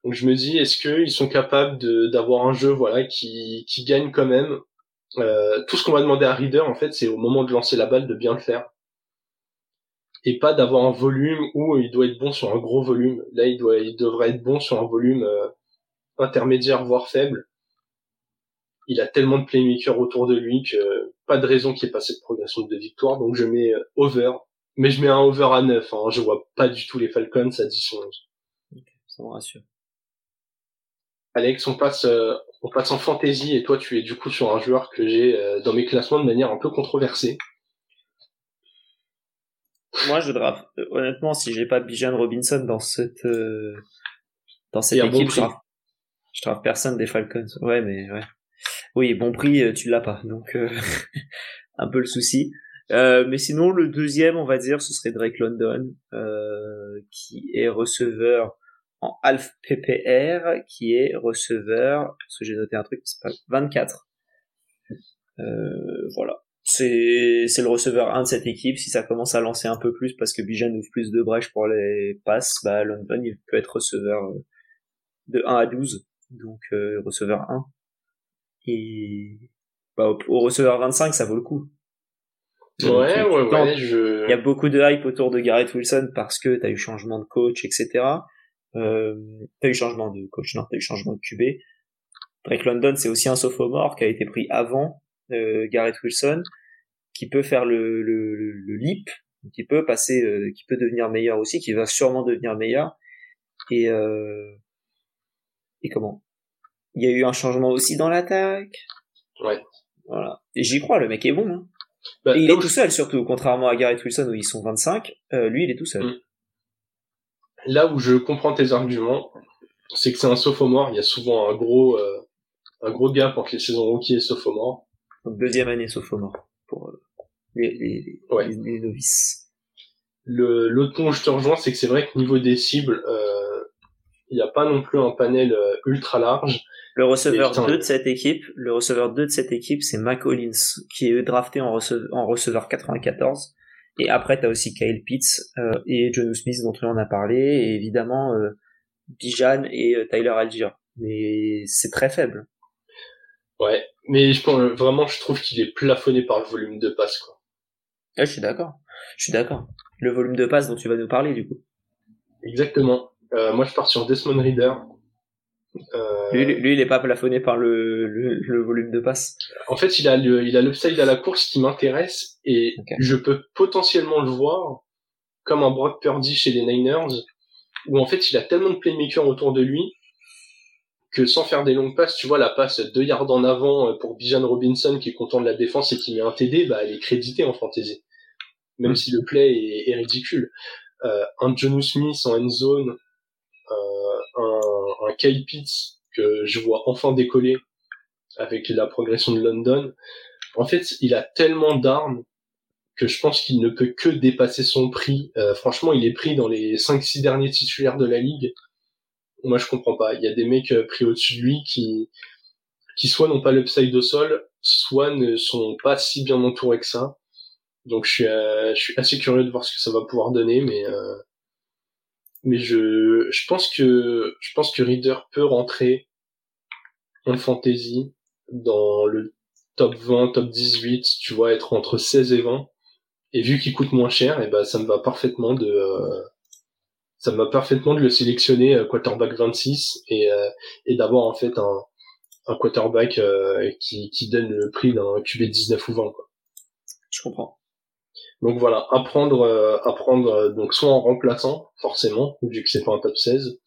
Donc je me dis, est-ce qu'ils sont capables d'avoir un jeu voilà qui, qui gagne quand même euh, Tout ce qu'on va demander à Reader, en fait, c'est au moment de lancer la balle de bien le faire. Et pas d'avoir un volume où il doit être bon sur un gros volume. Là, il, doit, il devrait être bon sur un volume euh, intermédiaire, voire faible. Il a tellement de playmakers autour de lui que pas de raison qu'il ait pas cette progression de victoire. Donc je mets euh, over. Mais je mets un over à 9. Hein. Je vois pas du tout les Falcons à 10 11. ça me rassure. Alex, on passe, euh, on passe en fantasy et toi, tu es du coup sur un joueur que j'ai euh, dans mes classements de manière un peu controversée. Moi, je draft. Euh, honnêtement, si j'ai pas Bijan Robinson dans cette dans cette équipe, je, draft, personne des Falcons. Ouais, mais ouais. Oui, bon prix, tu l'as pas, donc [laughs] un peu le souci. mais sinon, le deuxième, on va dire, ce serait Drake London, qui est receveur en Alf PPR qui est receveur, parce que j'ai noté un truc, c'est pas 24. Euh, voilà. C'est, c'est le receveur 1 de cette équipe. Si ça commence à lancer un peu plus parce que Bijan ouvre plus de brèches pour les passes, bah London il peut être receveur euh, de 1 à 12. Donc euh, receveur 1. Et bah, au, receveur 25 ça vaut le coup. ouais, ouais, ouais, je... Il y a beaucoup de hype autour de Garrett Wilson parce que t'as eu changement de coach, etc. Euh, t'as eu changement de coach, non, t'as eu changement de QB. Drake London, c'est aussi un sophomore qui a été pris avant euh, Garrett Wilson, qui peut faire le, le, le, leap, qui peut passer, euh, qui peut devenir meilleur aussi, qui va sûrement devenir meilleur. Et euh, et comment? Il y a eu un changement aussi dans l'attaque. Ouais. Voilà. Et j'y crois, le mec est bon. Hein. Bah, et il est tout seul surtout, contrairement à Garrett Wilson où ils sont 25. Euh, lui, il est tout seul. Mm là où je comprends tes arguments, c'est que c'est un sophomore. Il y a souvent un gros, euh, un gros gap entre les saisons rookie et sophomore. Donc deuxième année sophomore pour euh, les, les, ouais. les, novices. Le, l'autre point où je te rejoins, c'est que c'est vrai que niveau des cibles, euh, il n'y a pas non plus un panel ultra large. Le receveur 2 de cette équipe, le receveur 2 de cette équipe, c'est Mac Hollins, qui est drafté en, receveur, en receveur 94 et après, tu as aussi Kyle Pitts euh, et John Smith dont on en a parlé, et évidemment euh, Bijan et euh, Tyler Algier. mais c'est très faible. Ouais, mais je pense vraiment, je trouve qu'il est plafonné par le volume de passe, quoi. Ah, je suis d'accord. Je suis d'accord. Le volume de passe dont tu vas nous parler, du coup. Exactement. Moi, je pars sur Desmond Reader. Euh... Lui, lui, il est pas plafonné par le, le, le, volume de passe. En fait, il a le, il a l'upside à la course qui m'intéresse et je peux potentiellement le voir comme un Brock Purdy chez les Niners où en fait, il a tellement de playmakers autour de lui que sans faire des longues passes, tu vois, la passe deux yards en avant euh, pour Bijan Robinson qui est content de la défense et qui met un TD, bah, elle est créditée en fantasy. Même mm. si le play est, est ridicule. Euh, un Jonu Smith en end zone, euh, un, un Kyle Pitts que je vois enfin décoller avec la progression de London. En fait, il a tellement d'armes que je pense qu'il ne peut que dépasser son prix. Euh, franchement, il est pris dans les 5-6 derniers titulaires de la ligue moi je comprends pas. Il y a des mecs euh, pris au-dessus de lui qui qui soit n'ont pas l'upside au sol, soit ne sont pas si bien entourés que ça. Donc je suis euh, je suis assez curieux de voir ce que ça va pouvoir donner, mais euh, mais je je pense que je pense que Reader peut rentrer en fantasy dans le top 20, top 18, tu vois, être entre 16 et 20. Et vu qu'il coûte moins cher, et ben ça me va parfaitement de ça m'a parfaitement de le sélectionner euh, quarterback 26 et, euh, et d'avoir en fait un, un quarterback euh, qui, qui donne le prix d'un QB 19 ou 20 quoi. Je comprends. Donc voilà, apprendre apprendre donc soit en remplaçant forcément vu que c'est pas un top 16,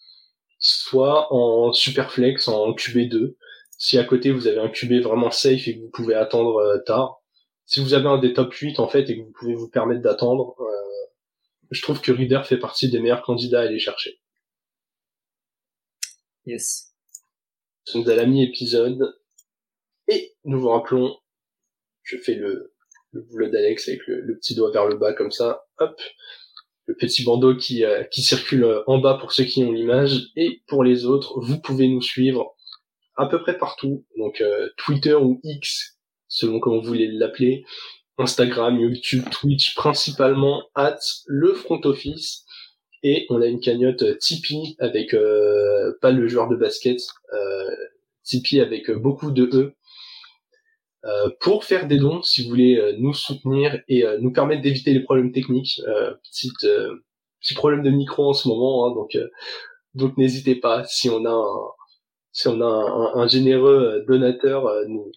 soit en super flex en QB2 si à côté vous avez un QB vraiment safe et que vous pouvez attendre tard. Si vous avez un des top 8 en fait et que vous pouvez vous permettre d'attendre, je trouve que Reader fait partie des meilleurs candidats à aller chercher. Yes. Nous sommes à la mi-épisode. Et nous vous rappelons, je fais le, le boulot d'Alex avec le, petit doigt vers le bas comme ça, hop, le petit bandeau qui, euh, qui circule en bas pour ceux qui ont l'image, et pour les autres, vous pouvez nous suivre à peu près partout, donc euh, Twitter ou X, selon comment vous voulez l'appeler, Instagram, YouTube, Twitch, principalement at le front office. Et on a une cagnotte Tipeee avec euh, pas le joueur de basket, euh, Tipeee avec beaucoup de E. Euh, pour faire des dons, si vous voulez euh, nous soutenir et euh, nous permettre d'éviter les problèmes techniques, euh, petite, petit problème de micro en ce moment, hein, donc donc n'hésitez pas. Si on a un, si on a un, un généreux donateur, nous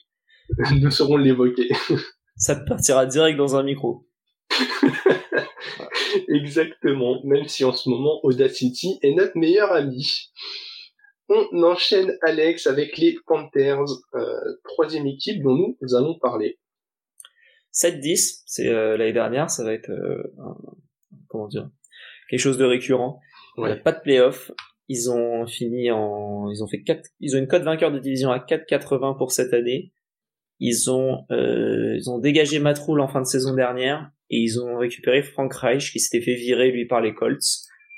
[laughs] nous saurons l'évoquer. ça partira direct dans un micro. [laughs] Exactement, même si en ce moment Audacity est notre meilleur ami. On enchaîne Alex avec les Panthers, euh, troisième équipe dont nous allons parler. 7-10, c'est euh, l'année dernière, ça va être euh, comment dire quelque chose de récurrent. Ouais. pas de playoff. Ils ont fini en, ils ont fait 4, ils ont une cote vainqueur de division à 4,80 pour cette année. Ils ont, euh, ils ont dégagé Matt en fin de saison dernière et ils ont récupéré Frank Reich qui s'était fait virer lui par les Colts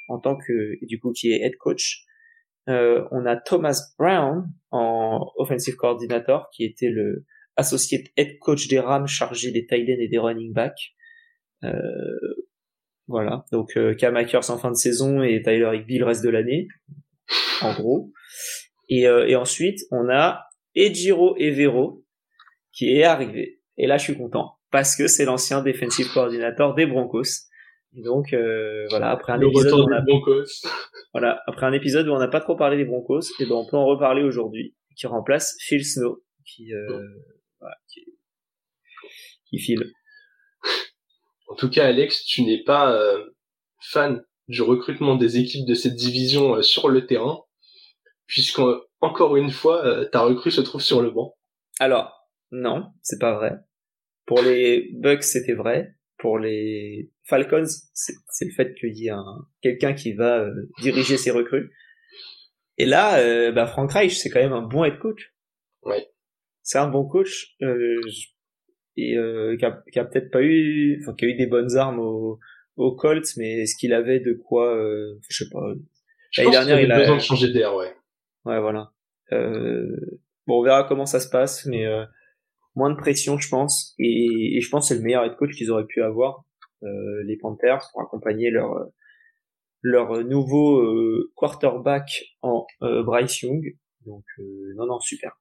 en tant que du coup qui est head coach. Euh, on a Thomas Brown en offensive coordinator qui était le associé head coach des Rams chargé des tight ends et des running backs. Euh, voilà, donc euh, Cam en fin de saison et Tyler Higby le reste de l'année, en gros. Et, euh, et ensuite on a Ejiro Evero qui est arrivé. Et là, je suis content parce que c'est l'ancien defensive coordinator des Broncos. Donc euh, voilà, après un épisode où on a... [laughs] voilà, après un épisode où on n'a pas trop parlé des Broncos, et ben on peut en reparler aujourd'hui, qui remplace Phil Snow, qui euh, voilà, qui, qui file. En tout cas, Alex, tu n'es pas euh, fan du recrutement des équipes de cette division euh, sur le terrain, puisque encore une fois, ta recrue se trouve sur le banc. Alors, non, c'est pas vrai. Pour les Bucks, c'était vrai. Pour les Falcons, c'est le fait qu'il y ait un quelqu'un qui va euh, diriger ses recrues. Et là, euh, bah, Frank Reich, c'est quand même un bon head coach. Ouais. C'est un bon coach euh, et qui a, qui a peut-être pas eu, enfin qui a eu des bonnes armes au, au Colts, mais est-ce qu'il avait de quoi, je sais pas. L'année dernière, il a besoin de changer d'air, ouais. Ouais, voilà. bon, on verra comment ça se passe, mais moins de pression, je pense, et, je pense que c'est le meilleur head coach qu'ils auraient pu avoir, euh, les Panthers, pour accompagner leur leur nouveau euh, quarterback en euh, Bryce Young. Donc non non super.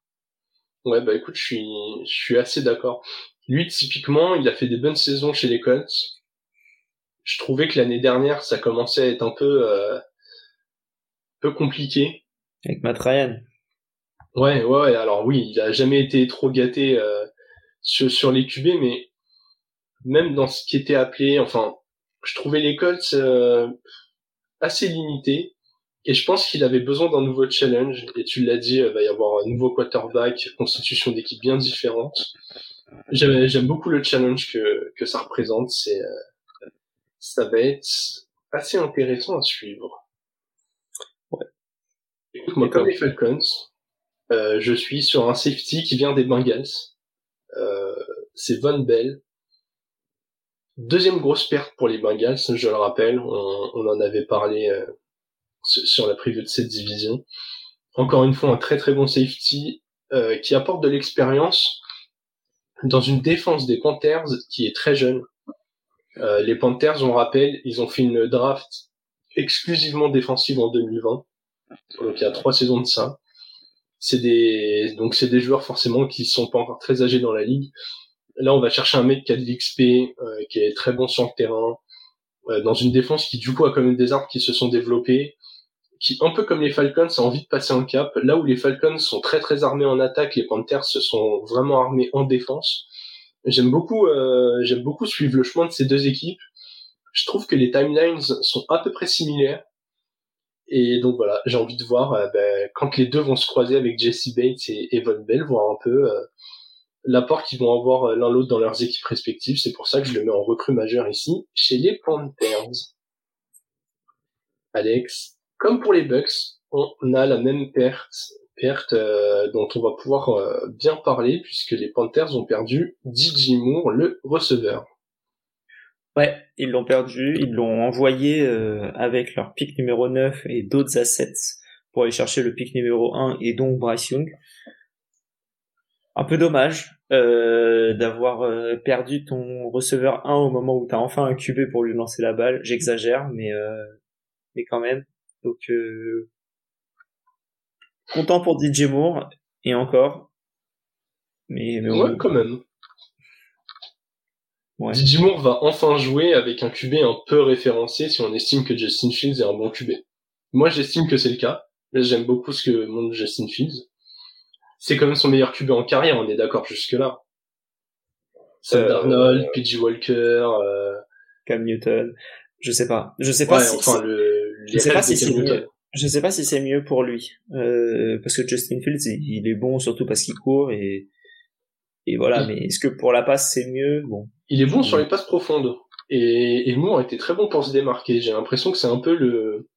Ouais bah écoute je suis je suis assez d'accord. Lui typiquement il a fait des bonnes saisons chez les Colts. Je trouvais que l'année dernière ça commençait à être un peu peu compliqué. Avec Matt Ryan. Ouais, ouais, alors oui, il a jamais été trop gâté euh, sur, sur, les QB, mais même dans ce qui était appelé, enfin, je trouvais les Colts euh, assez limités, et je pense qu'il avait besoin d'un nouveau challenge, et tu l'as dit, il va y avoir un nouveau quarterback, constitution d'équipe bien différente. J'aime beaucoup le challenge que, que ça représente, c'est euh, ça va être assez intéressant à suivre. Ouais. Écoute, moi, comme les Falcons, euh, je suis sur un safety qui vient des Bengals. Euh, c'est Von Bell. Deuxième grosse perte pour les Bengals, je le rappelle, on, en avait parlé euh, sur la preview de cette division. Encore une fois, un très très bon safety qui apporte de l'expérience dans une défense des Panthers qui est très jeune. les Panthers, on rappelle, ils ont fait une draft exclusivement défensive en 2020. Donc il y a trois saisons de ça c'est des donc c'est des joueurs forcément qui sont pas encore très âgés dans la ligue. Là, on va chercher un mec qui a de l'XP, euh, qui est très bon sur le terrain, euh, dans une défense qui du coup a quand même des armes qui se sont développées, qui un peu comme les Falcons a envie de passer un cap. Là où les Falcons sont très très armés en attaque, les Panthers se sont vraiment armés en défense. J'aime beaucoup euh, j'aime beaucoup suivre le chemin de ces deux équipes. Je trouve que les timelines sont à peu près similaires. Et donc voilà, j'ai envie de voir euh, ben, quand les deux vont se croiser avec Jesse Bates et Evan Bell, voir un peu euh, l'apport qu'ils vont avoir euh, l'un l'autre dans leurs équipes respectives. C'est pour ça que je le mets en recrue majeure ici, chez les Panthers. Alex, comme pour les Bucks, on a la même perte, perte dont on va pouvoir bien parler puisque les Panthers ont perdu DJ Moore, le receveur. Ouais, ils l'ont perdu, ils l'ont envoyé euh, avec leur pick numéro 9 et d'autres assets pour aller chercher le pick numéro 1 et donc Bryce Young. Un peu dommage euh, d'avoir euh, perdu ton receveur 1 au moment où tu as enfin un QB pour lui lancer la balle. J'exagère, mais mais quand même. Donc content pour DJ Moore et encore. Mais, mais ouais, quand même. Ouais. Moore va enfin jouer avec un QB un peu référencé si on estime que Justin Fields est un bon QB. Moi, j'estime que c'est le cas. J'aime beaucoup ce que montre Justin Fields. C'est quand même son meilleur QB en carrière, on est d'accord jusque-là. Sam euh, Darnold, PG Walker, euh... Cam Newton. Je sais pas. Je sais pas si enfin, le, je sais pas si c'est mieux. Je sais pas si c'est mieux pour lui. Euh, parce que Justin Fields, il est bon surtout parce qu'il court et et voilà, mais est-ce que pour la passe c'est mieux? Bon. Il est bon sur les passes profondes. Et, et Moore était très bon pour se démarquer. J'ai l'impression que c'est un peu le.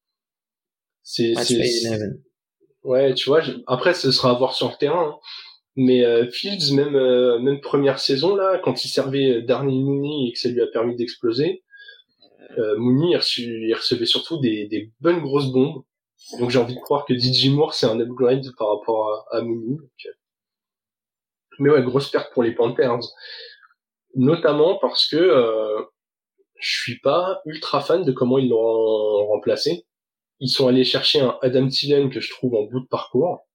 C'est. Ouais, tu vois. Après, ce sera à voir sur le terrain. Hein. Mais euh, Fields, même euh, même première saison là, quand il servait Darnell Mooney et que ça lui a permis d'exploser, euh, Mooney il, recevait surtout des, des bonnes grosses bombes. Donc j'ai envie de croire que DJ Moore c'est un upgrade par rapport à, à Mooney. Mais ouais, grosse perte pour les Panthers. Notamment parce que euh, je suis pas ultra fan de comment ils l'ont remplacé. Ils sont allés chercher un Adam Thielen que je trouve en bout de parcours.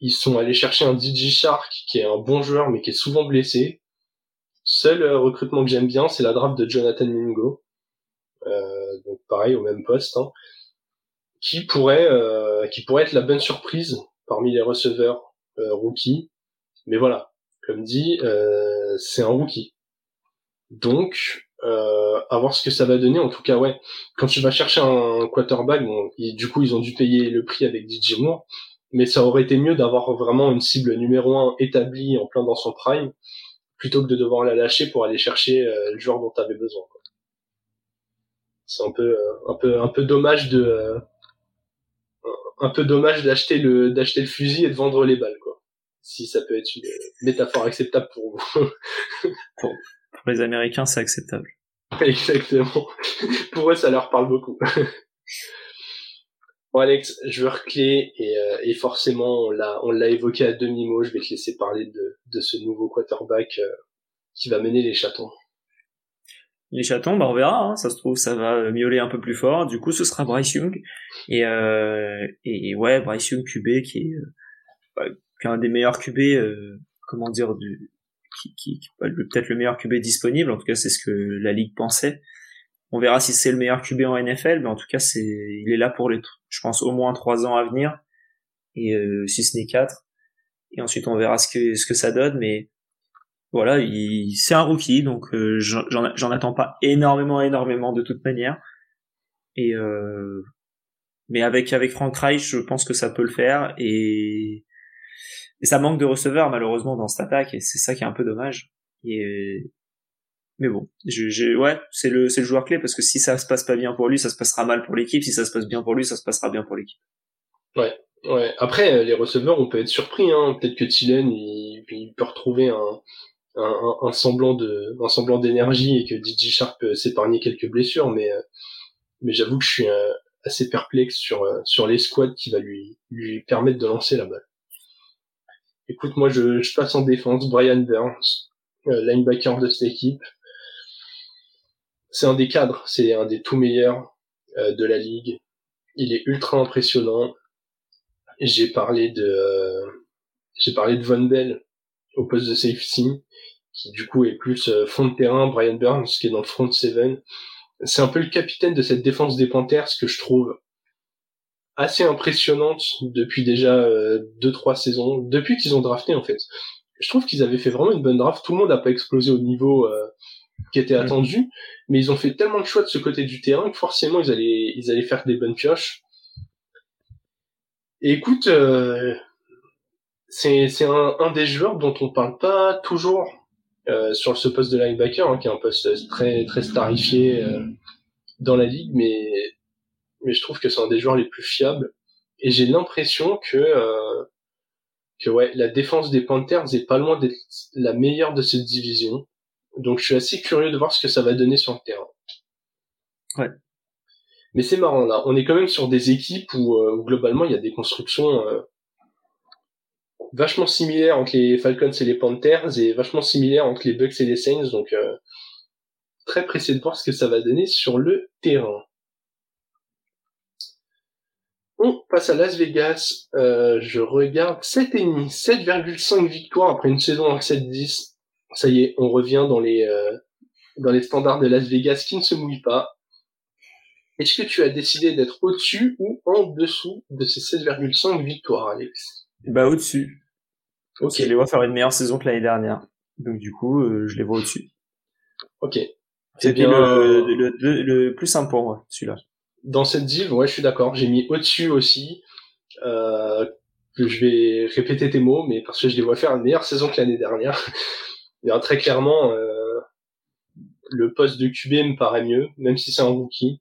Ils sont allés chercher un DJ Shark qui est un bon joueur mais qui est souvent blessé. Seul euh, recrutement que j'aime bien, c'est la draft de Jonathan Mingo. Euh, donc pareil au même poste, hein, qui pourrait euh, qui pourrait être la bonne surprise parmi les receveurs rookies mais voilà, comme dit, euh, c'est un rookie. Donc, euh, à voir ce que ça va donner. En tout cas, ouais, quand tu vas chercher un quarterback, bon, du coup, ils ont dû payer le prix avec DJ Moore, mais ça aurait été mieux d'avoir vraiment une cible numéro un établie en plein dans son prime, plutôt que de devoir la lâcher pour aller chercher euh, le joueur dont tu avais besoin. C'est un peu, euh, un peu, un peu dommage de, euh, un peu dommage d'acheter le, d'acheter le fusil et de vendre les balles, quoi si ça peut être une métaphore acceptable pour vous. [laughs] pour, les Américains, c'est acceptable. Exactement. pour eux, ça leur parle beaucoup. bon Alex, joueur clé et, euh, et forcément on l'a on l'a évoqué à demi mot. Je vais te laisser parler de de ce nouveau quarterback euh, qui va mener les chatons. les chatons, bah on verra. Hein. Ça se trouve, ça va miauler un peu plus fort. Du coup, ce sera Bryce Young et euh, et ouais, Bryce Young QB qui est, bah, qui est un des meilleurs QB, euh, comment dire, du qui, qui, peut-être le meilleur QB disponible. En tout cas, c'est ce que la ligue pensait. On verra si c'est le meilleur QB en NFL, mais en tout cas, c'est il est là pour les, je pense, au moins trois ans à venir et euh, si ce n'est quatre. Et ensuite, on verra ce que ce que ça donne, mais voilà, il, c'est un rookie, donc euh, j'en, attends pas énormément, énormément de toute manière. Et euh, mais avec avec Frank Reich, je pense que ça peut le faire et, et ça manque de receveurs malheureusement dans cette attaque et c'est ça qui est un peu dommage. Et mais bon, je, ouais, c'est le c'est le joueur clé parce que si ça se passe pas bien pour lui, ça se passera mal pour l'équipe. Si ça se passe bien pour lui, ça se passera bien pour l'équipe. Ouais, ouais. Après, les receveurs, on peut être surpris. Hein. Peut-être que Thielen, il, peut retrouver un un, un, semblant de un semblant d'énergie et que DJ Sharp peut s'épargner quelques blessures mais euh, mais j'avoue que je suis euh, assez perplexe sur euh, sur les squads qui va lui lui permettre de lancer la balle. Écoute, moi je, je passe en défense Brian Burns, linebacker de cette équipe. C'est un des cadres, c'est un des tout meilleurs de la ligue. Il est ultra impressionnant. J'ai parlé de j'ai parlé de Von Bell au poste de safety qui du coup est plus euh, fond de terrain, Brian Burns qui est dans le front seven. C'est un peu le capitaine de cette défense des Panthers que je trouve assez impressionnante depuis déjà euh, deux trois saisons, depuis qu'ils ont drafté en fait. Je trouve qu'ils avaient fait vraiment une bonne draft. Tout le monde n'a pas explosé au niveau euh, qui était attendu, mais ils ont fait tellement de choix de ce côté du terrain que forcément ils allaient ils allaient faire des bonnes pioches. Et écoute, c'est c'est un, un des joueurs dont on parle pas toujours euh, sur ce poste de linebacker, hein, qui est un poste très très starifié euh, dans la ligue, mais mais je trouve que c'est un des joueurs les plus fiables. Et j'ai l'impression que euh, que ouais, la défense des Panthers est pas loin d'être la meilleure de cette division. Donc je suis assez curieux de voir ce que ça va donner sur le terrain. Ouais. Mais c'est marrant là, on est quand même sur des équipes où, où globalement il y a des constructions vachement similaire entre les Falcons et les Panthers et vachement similaire entre les Bucks et les Saints. Donc euh, très pressé de voir ce que ça va donner sur le terrain. On passe à Las Vegas. Euh, je regarde 7,5, 7,5 victoires après une saison en 7-10. Ça y est, on revient dans les euh, dans les standards de Las Vegas qui ne se mouillent pas. Est-ce que tu as décidé d'être au-dessus ou en dessous de ces 7,5 victoires, Alex? Bah au-dessus. Ok. Je les vois faire une meilleure saison que l'année dernière. Donc du coup, euh, je les vois au-dessus. Ok. C'est bien le, le, le, plus simple pour moi, celui-là. Dans cette div, ouais, je suis d'accord. J'ai mis au-dessus aussi. Euh, je vais répéter tes mots, mais parce que je les vois faire une meilleure saison que l'année dernière. [laughs] mais très clairement, euh, le poste de QB me paraît mieux, même si c'est un rookie.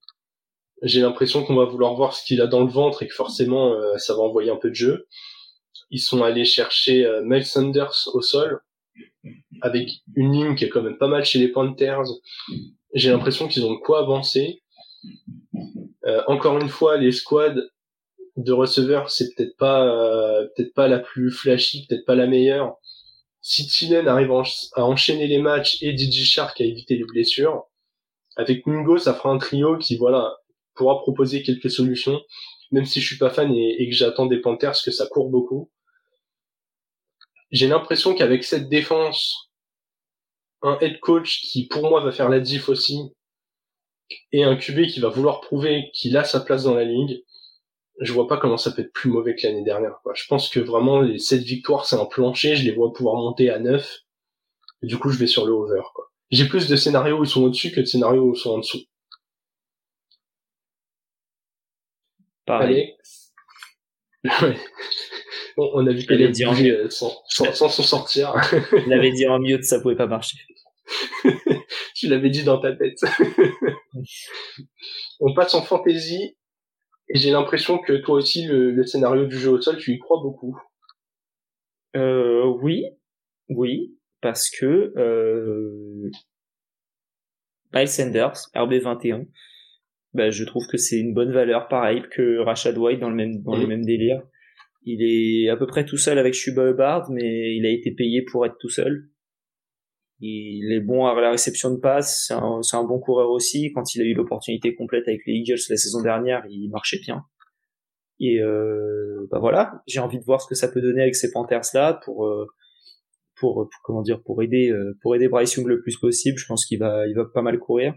J'ai l'impression qu'on va vouloir voir ce qu'il a dans le ventre et que forcément, euh, ça va envoyer un peu de jeu. Ils sont allés chercher euh, Miles Sanders au sol avec une ligne qui est quand même pas mal chez les Panthers. J'ai l'impression qu'ils ont quoi avancer. Euh, encore une fois, les squads de receveurs, c'est peut-être pas euh, peut-être pas la plus flashy, peut-être pas la meilleure. Si Tillen arrive à enchaîner les matchs et DJ Shark à éviter les blessures, avec Mingo, ça fera un trio qui voilà pourra proposer quelques solutions. Même si je suis pas fan et, que j'attends des Panthers que ça court beaucoup j'ai l'impression qu'avec cette défense, un head coach qui pour moi va faire la diff aussi, et un QB qui va vouloir prouver qu'il a sa place dans la ligue, je vois pas comment ça peut être plus mauvais que l'année dernière. Quoi. Je pense que vraiment les 7 victoires c'est un plancher, je les vois pouvoir monter à 9. Et du coup je vais sur le over. J'ai plus de scénarios où ils sont au-dessus que de scénarios où ils sont en dessous. Pareil. [laughs] Ouais on a vu qu'elle est euh, sans, sans, s'en sortir. [laughs] Il avait dit en mieux que ça pouvait pas marcher. [laughs] tu l'avais dit dans ta tête. [laughs] on passe en fantasy et j'ai l'impression que toi aussi le, scénario du jeu au sol tu y crois beaucoup. Euh, oui, oui, parce que euh, Miles Sanders, RB21, bah, je trouve que c'est une bonne valeur, pareil que Rashad White dans le même dans délires. Il est à peu près tout seul avec Shuba Hubbard, mais il a été payé pour être tout seul. Il est bon à la réception de passe, c'est un, un, bon coureur aussi. Quand il a eu l'opportunité complète avec les Eagles la saison dernière, il marchait bien. Et euh, bah voilà, j'ai envie de voir ce que ça peut donner avec ces Panthers là pour, euh, pour, pour comment dire pour aider euh, pour aider Bryce Young le plus possible. Je pense qu'il va il va pas mal courir.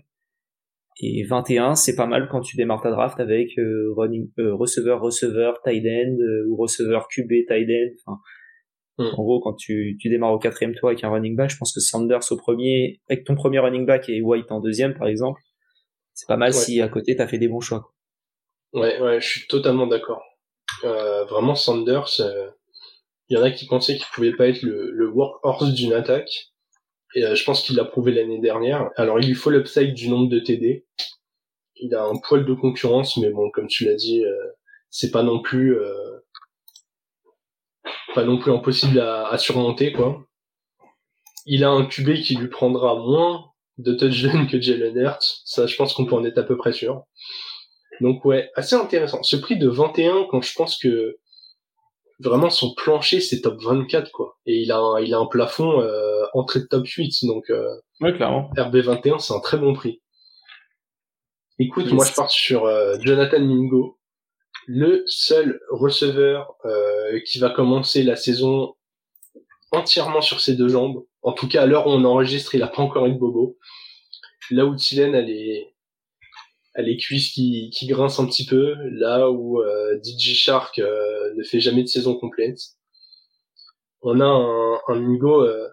Et 21, c'est pas mal quand tu démarres ta draft avec euh, running, euh, receveur, receveur, tight end euh, ou receveur QB, tight end. Enfin, hmm. En gros, quand tu, tu démarres au quatrième tour avec un running back, je pense que Sanders au premier, avec ton premier running back et White en deuxième, par exemple, c'est pas mal si à côté t'as fait des bons choix. Quoi. Ouais, ouais, je suis totalement d'accord. Euh, vraiment, Sanders, il y en a qui pensaient qu'il pouvait pas être le, le workhorse d'une attaque. Et euh, je pense qu'il l'a prouvé l'année dernière. Alors il lui faut l'upside du nombre de TD. Il a un poil de concurrence, mais bon, comme tu l'as dit, euh, c'est pas non plus euh, pas non plus impossible à, à, surmonter quoi. Il a un QB qui lui prendra moins de touchdowns que Jalen Hurts. Ça, je pense qu'on peut en être à peu près sûr. Donc ouais, assez intéressant. Ce prix de 21, quand je pense que vraiment son plancher c'est top 24 quoi. Et il a un, il a un plafond euh, entrée de top 8 donc euh, ouais, clairement. RB21 c'est un très bon prix. Écoute, moi je pars sur euh, Jonathan Mingo, le seul receveur euh, qui va commencer la saison entièrement sur ses deux jambes. En tout cas, à l'heure où on enregistre, il a pas encore eu de bobo. Là où Tilen, a les cuisses qui, qui grincent un petit peu, là où euh, DJ Shark euh, ne fait jamais de saison complète. On a un, un euh,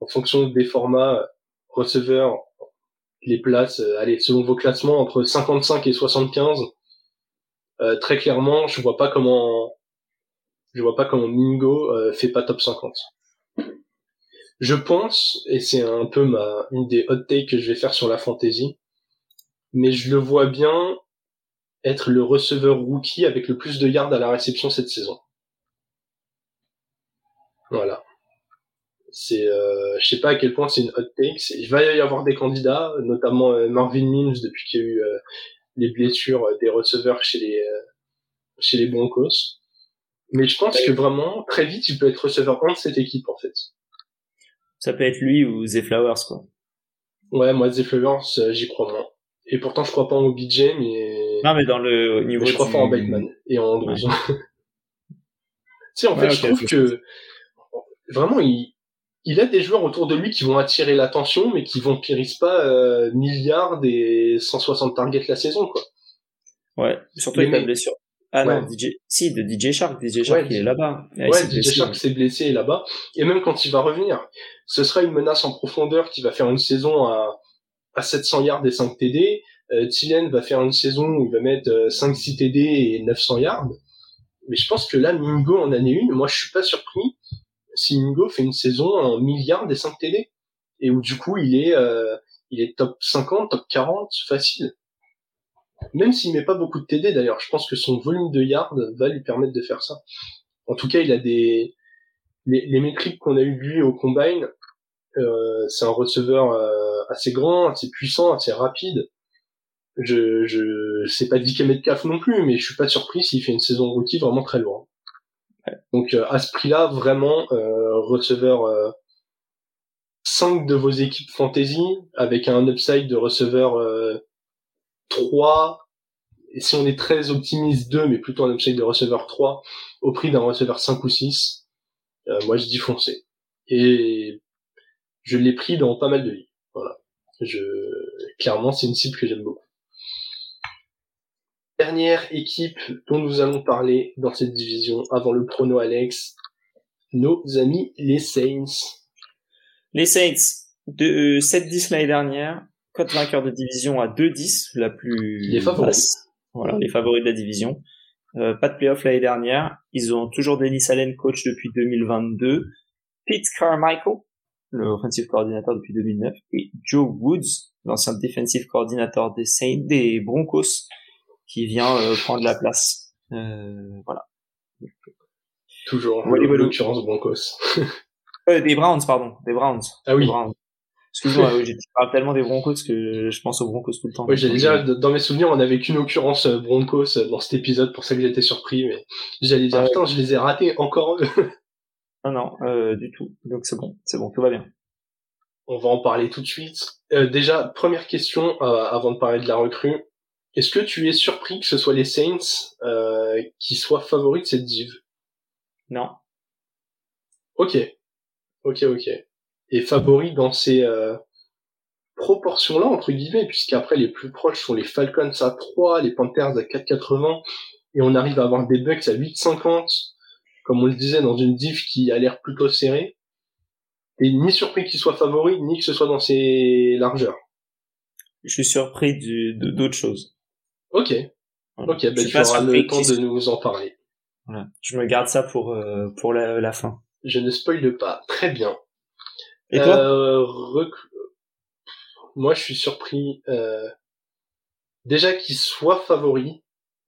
en fonction des formats receveurs, les places, allez, selon vos classements, entre 55 et 75. Très clairement, je vois pas comment je vois pas comment Mingo fait pas top 50. Je pense, et c'est un peu ma une des hot takes que je vais faire sur la fantasy, mais je le vois bien être le receveur rookie avec le plus de yards à la réception cette saison. Voilà. C'est, euh, je sais pas à quel point c'est une hot take. Il va y avoir des candidats, notamment euh, Marvin Mims depuis qu'il y a eu euh, les blessures des receveurs chez les euh, chez les Broncos. Mais je pense que vraiment très vite il peut être receveur 1 de cette équipe en fait. Ça peut être lui ou The Flowers quoi. Ouais, moi The Flowers j'y crois moins. Et pourtant, je crois pas en OBJ, mais... Non, mais dans le niveau Je crois pas en Bateman et en Andrews. [laughs] tu sais, en fait, je trouve que... Vraiment, il... il a des joueurs autour de lui qui vont attirer l'attention, mais qui vampirisent pas euh, milliards et 160 targets la saison, quoi. Ouais, surtout avec la blessure. Ah non, DJ, si, de DJ Shark, DJ Shark, il est là-bas. Ouais, DJ Shark s'est blessé là-bas. Et même quand il va revenir, ce sera une menace en profondeur qui va faire une saison à, à 700 yards et 5 TD. Euh, va faire une saison où il va mettre 5 euh, 6 TD et 900 yards. Mais je pense que là, Mingo en année 1, moi je suis pas surpris si Mingo fait une saison en milliards des 5 TD. Et où du coup il est euh, il est top 50, top 40, facile. Même s'il met pas beaucoup de TD d'ailleurs, je pense que son volume de yards va lui permettre de faire ça. En tout cas, il a des les, les métriques qu'on a eu de lui au combine, euh, c'est un receveur euh, assez grand, assez puissant, assez rapide. Je je sais pas 10 km CAF non plus, mais je suis pas surpris s'il fait une saison rookie vraiment très loin. Donc euh, à ce prix-là, vraiment receveur 5 de vos équipes fantasy avec un upside de receveur 3 et si on est très optimiste 2 mais plutôt un upside de receveur 3 au prix d'un receveur 5 ou 6 moi je dis foncer et je l'ai pris dans pas mal de lits. Voilà. Je, clairement, c'est une cible que j'aime beaucoup. Dernière équipe dont nous allons parler dans cette division avant le prono Alex, nos amis les Saints. Les Saints, de 7-10 l'année dernière, cote vainqueur de division à 2-10, la plus les favoris. Voilà, les favoris de la division. Euh, pas de playoff l'année dernière. Ils ont toujours Denis Allen coach depuis 2022. Pete Carmichael, le offensive coordinateur depuis 2009, et Joe Woods, l'ancien defensive coordinateur des Saints, des Broncos, qui vient euh, prendre la place. Euh, voilà. Toujours, ouais, l'occurrence Broncos. [laughs] euh, des Browns, pardon, des Browns. Ah oui. Excuse-moi, j'ai parle tellement des Broncos que je pense aux Broncos tout le temps. Oui, j'ai déjà, dans mes souvenirs, on n'avait qu'une occurrence Broncos dans cet épisode, pour ça que j'étais surpris, mais j'allais dire, putain, je les ai ratés encore eux. [laughs] Non, non, euh, du tout. Donc c'est bon, c'est bon, tout va bien. on va en parler tout de suite. Euh, déjà, première question euh, avant de parler de la recrue. Est-ce que tu es surpris que ce soit les Saints euh, qui soient favoris de cette div? Non. Ok. Ok, ok. Et favoris dans ces euh, proportions-là, entre guillemets, puisqu'après les plus proches sont les Falcons à 3, les Panthers à 4,80, et on arrive à avoir des Bucks à 8,50, comme on le disait, dans une div qui a l'air plutôt serrée. Et ni surpris qu'ils soient favoris, ni que ce soit dans ces largeurs. Je suis surpris d'autres choses. Ok. Voilà. Ok, ben tu auras le temps de nous en parler. Voilà. Je me garde ça pour euh, pour la, la fin. Je ne spoile pas. Très bien. Et toi? Euh, rec- Moi, je suis surpris. Euh... Déjà qu'ils soient favoris,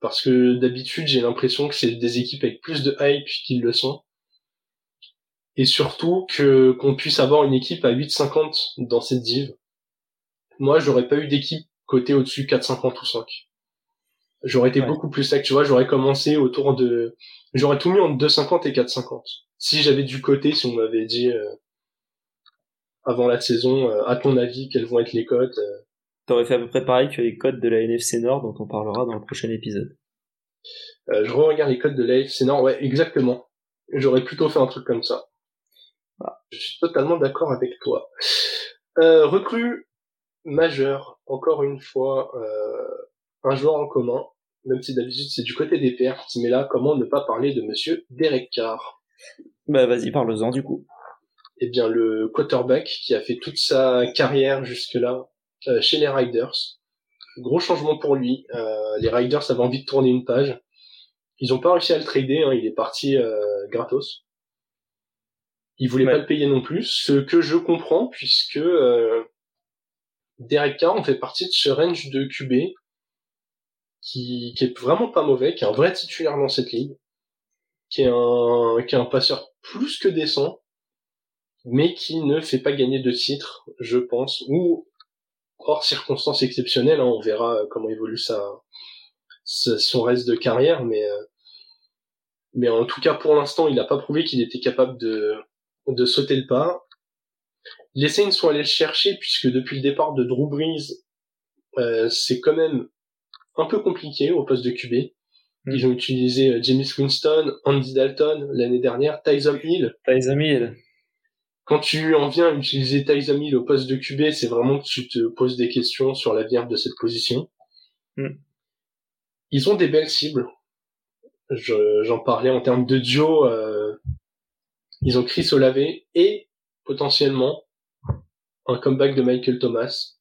parce que d'habitude, j'ai l'impression que c'est des équipes avec plus de hype qu'ils le sont. Et surtout que qu'on puisse avoir une équipe à 8,50 dans cette div. Moi, j'aurais pas eu d'équipe côté au-dessus 4,50 ou 5. J'aurais été Ouais. beaucoup plus sec, tu vois, j'aurais commencé autour de... J'aurais tout mis entre 2,50 et 4,50. Si j'avais du côté, si on m'avait dit euh, avant la saison, euh, à ton avis, quelles vont être les cotes euh, T'aurais fait à peu près pareil que les codes de la NFC Nord dont on parlera dans le prochain épisode. euh, Je regarde les cotes de l'AFC Nord, ouais, exactement. J'aurais plutôt fait un truc comme ça. Voilà. Je suis totalement d'accord avec toi. Euh, recrue majeur, encore une fois, euh, un joueur en commun, même si d'habitude c'est du côté des pertes, mais là, comment ne pas parler de monsieur Derek Carr? Bah vas-y, parle-en du coup. eh bien le quarterback qui a fait toute sa carrière jusque-là euh, chez les Riders. Gros changement pour lui. Euh, les Riders avaient envie de tourner une page. Ils ont pas réussi à le trader. Hein, il est parti euh, gratos. Ils voulaient Ouais. pas le payer non plus, ce que je comprends puisque euh, Derek Carr en fait partie de ce range de QB qui, qui est vraiment pas mauvais, qui est un vrai titulaire dans cette ligue, qui est un, qui est un passeur plus que décent, mais qui ne fait pas gagner de titre, je pense, ou hors circonstances exceptionnelles, hein, on verra euh, comment évolue sa, sa- son reste de carrière, mais euh, mais en tout cas pour l'instant, il n'a pas prouvé qu'il était capable de de sauter le pas. Les Saints sont allés le chercher puisque depuis le départ de Drew Brees, euh, c'est quand même un peu compliqué au poste de QB. Ils ont utilisé euh, James Winston, Andy Dalton l'année dernière, Tyson Hill. Tyson Hill. Quand tu en viens à utiliser Tyson Hill au poste de QB, c'est vraiment que tu te poses des questions sur l'avenir de cette position. Mm. Ils ont des belles cibles. Je- J'en parlais en termes de duo. euh, ils ont Chris Olave et potentiellement un comeback de Michael Thomas.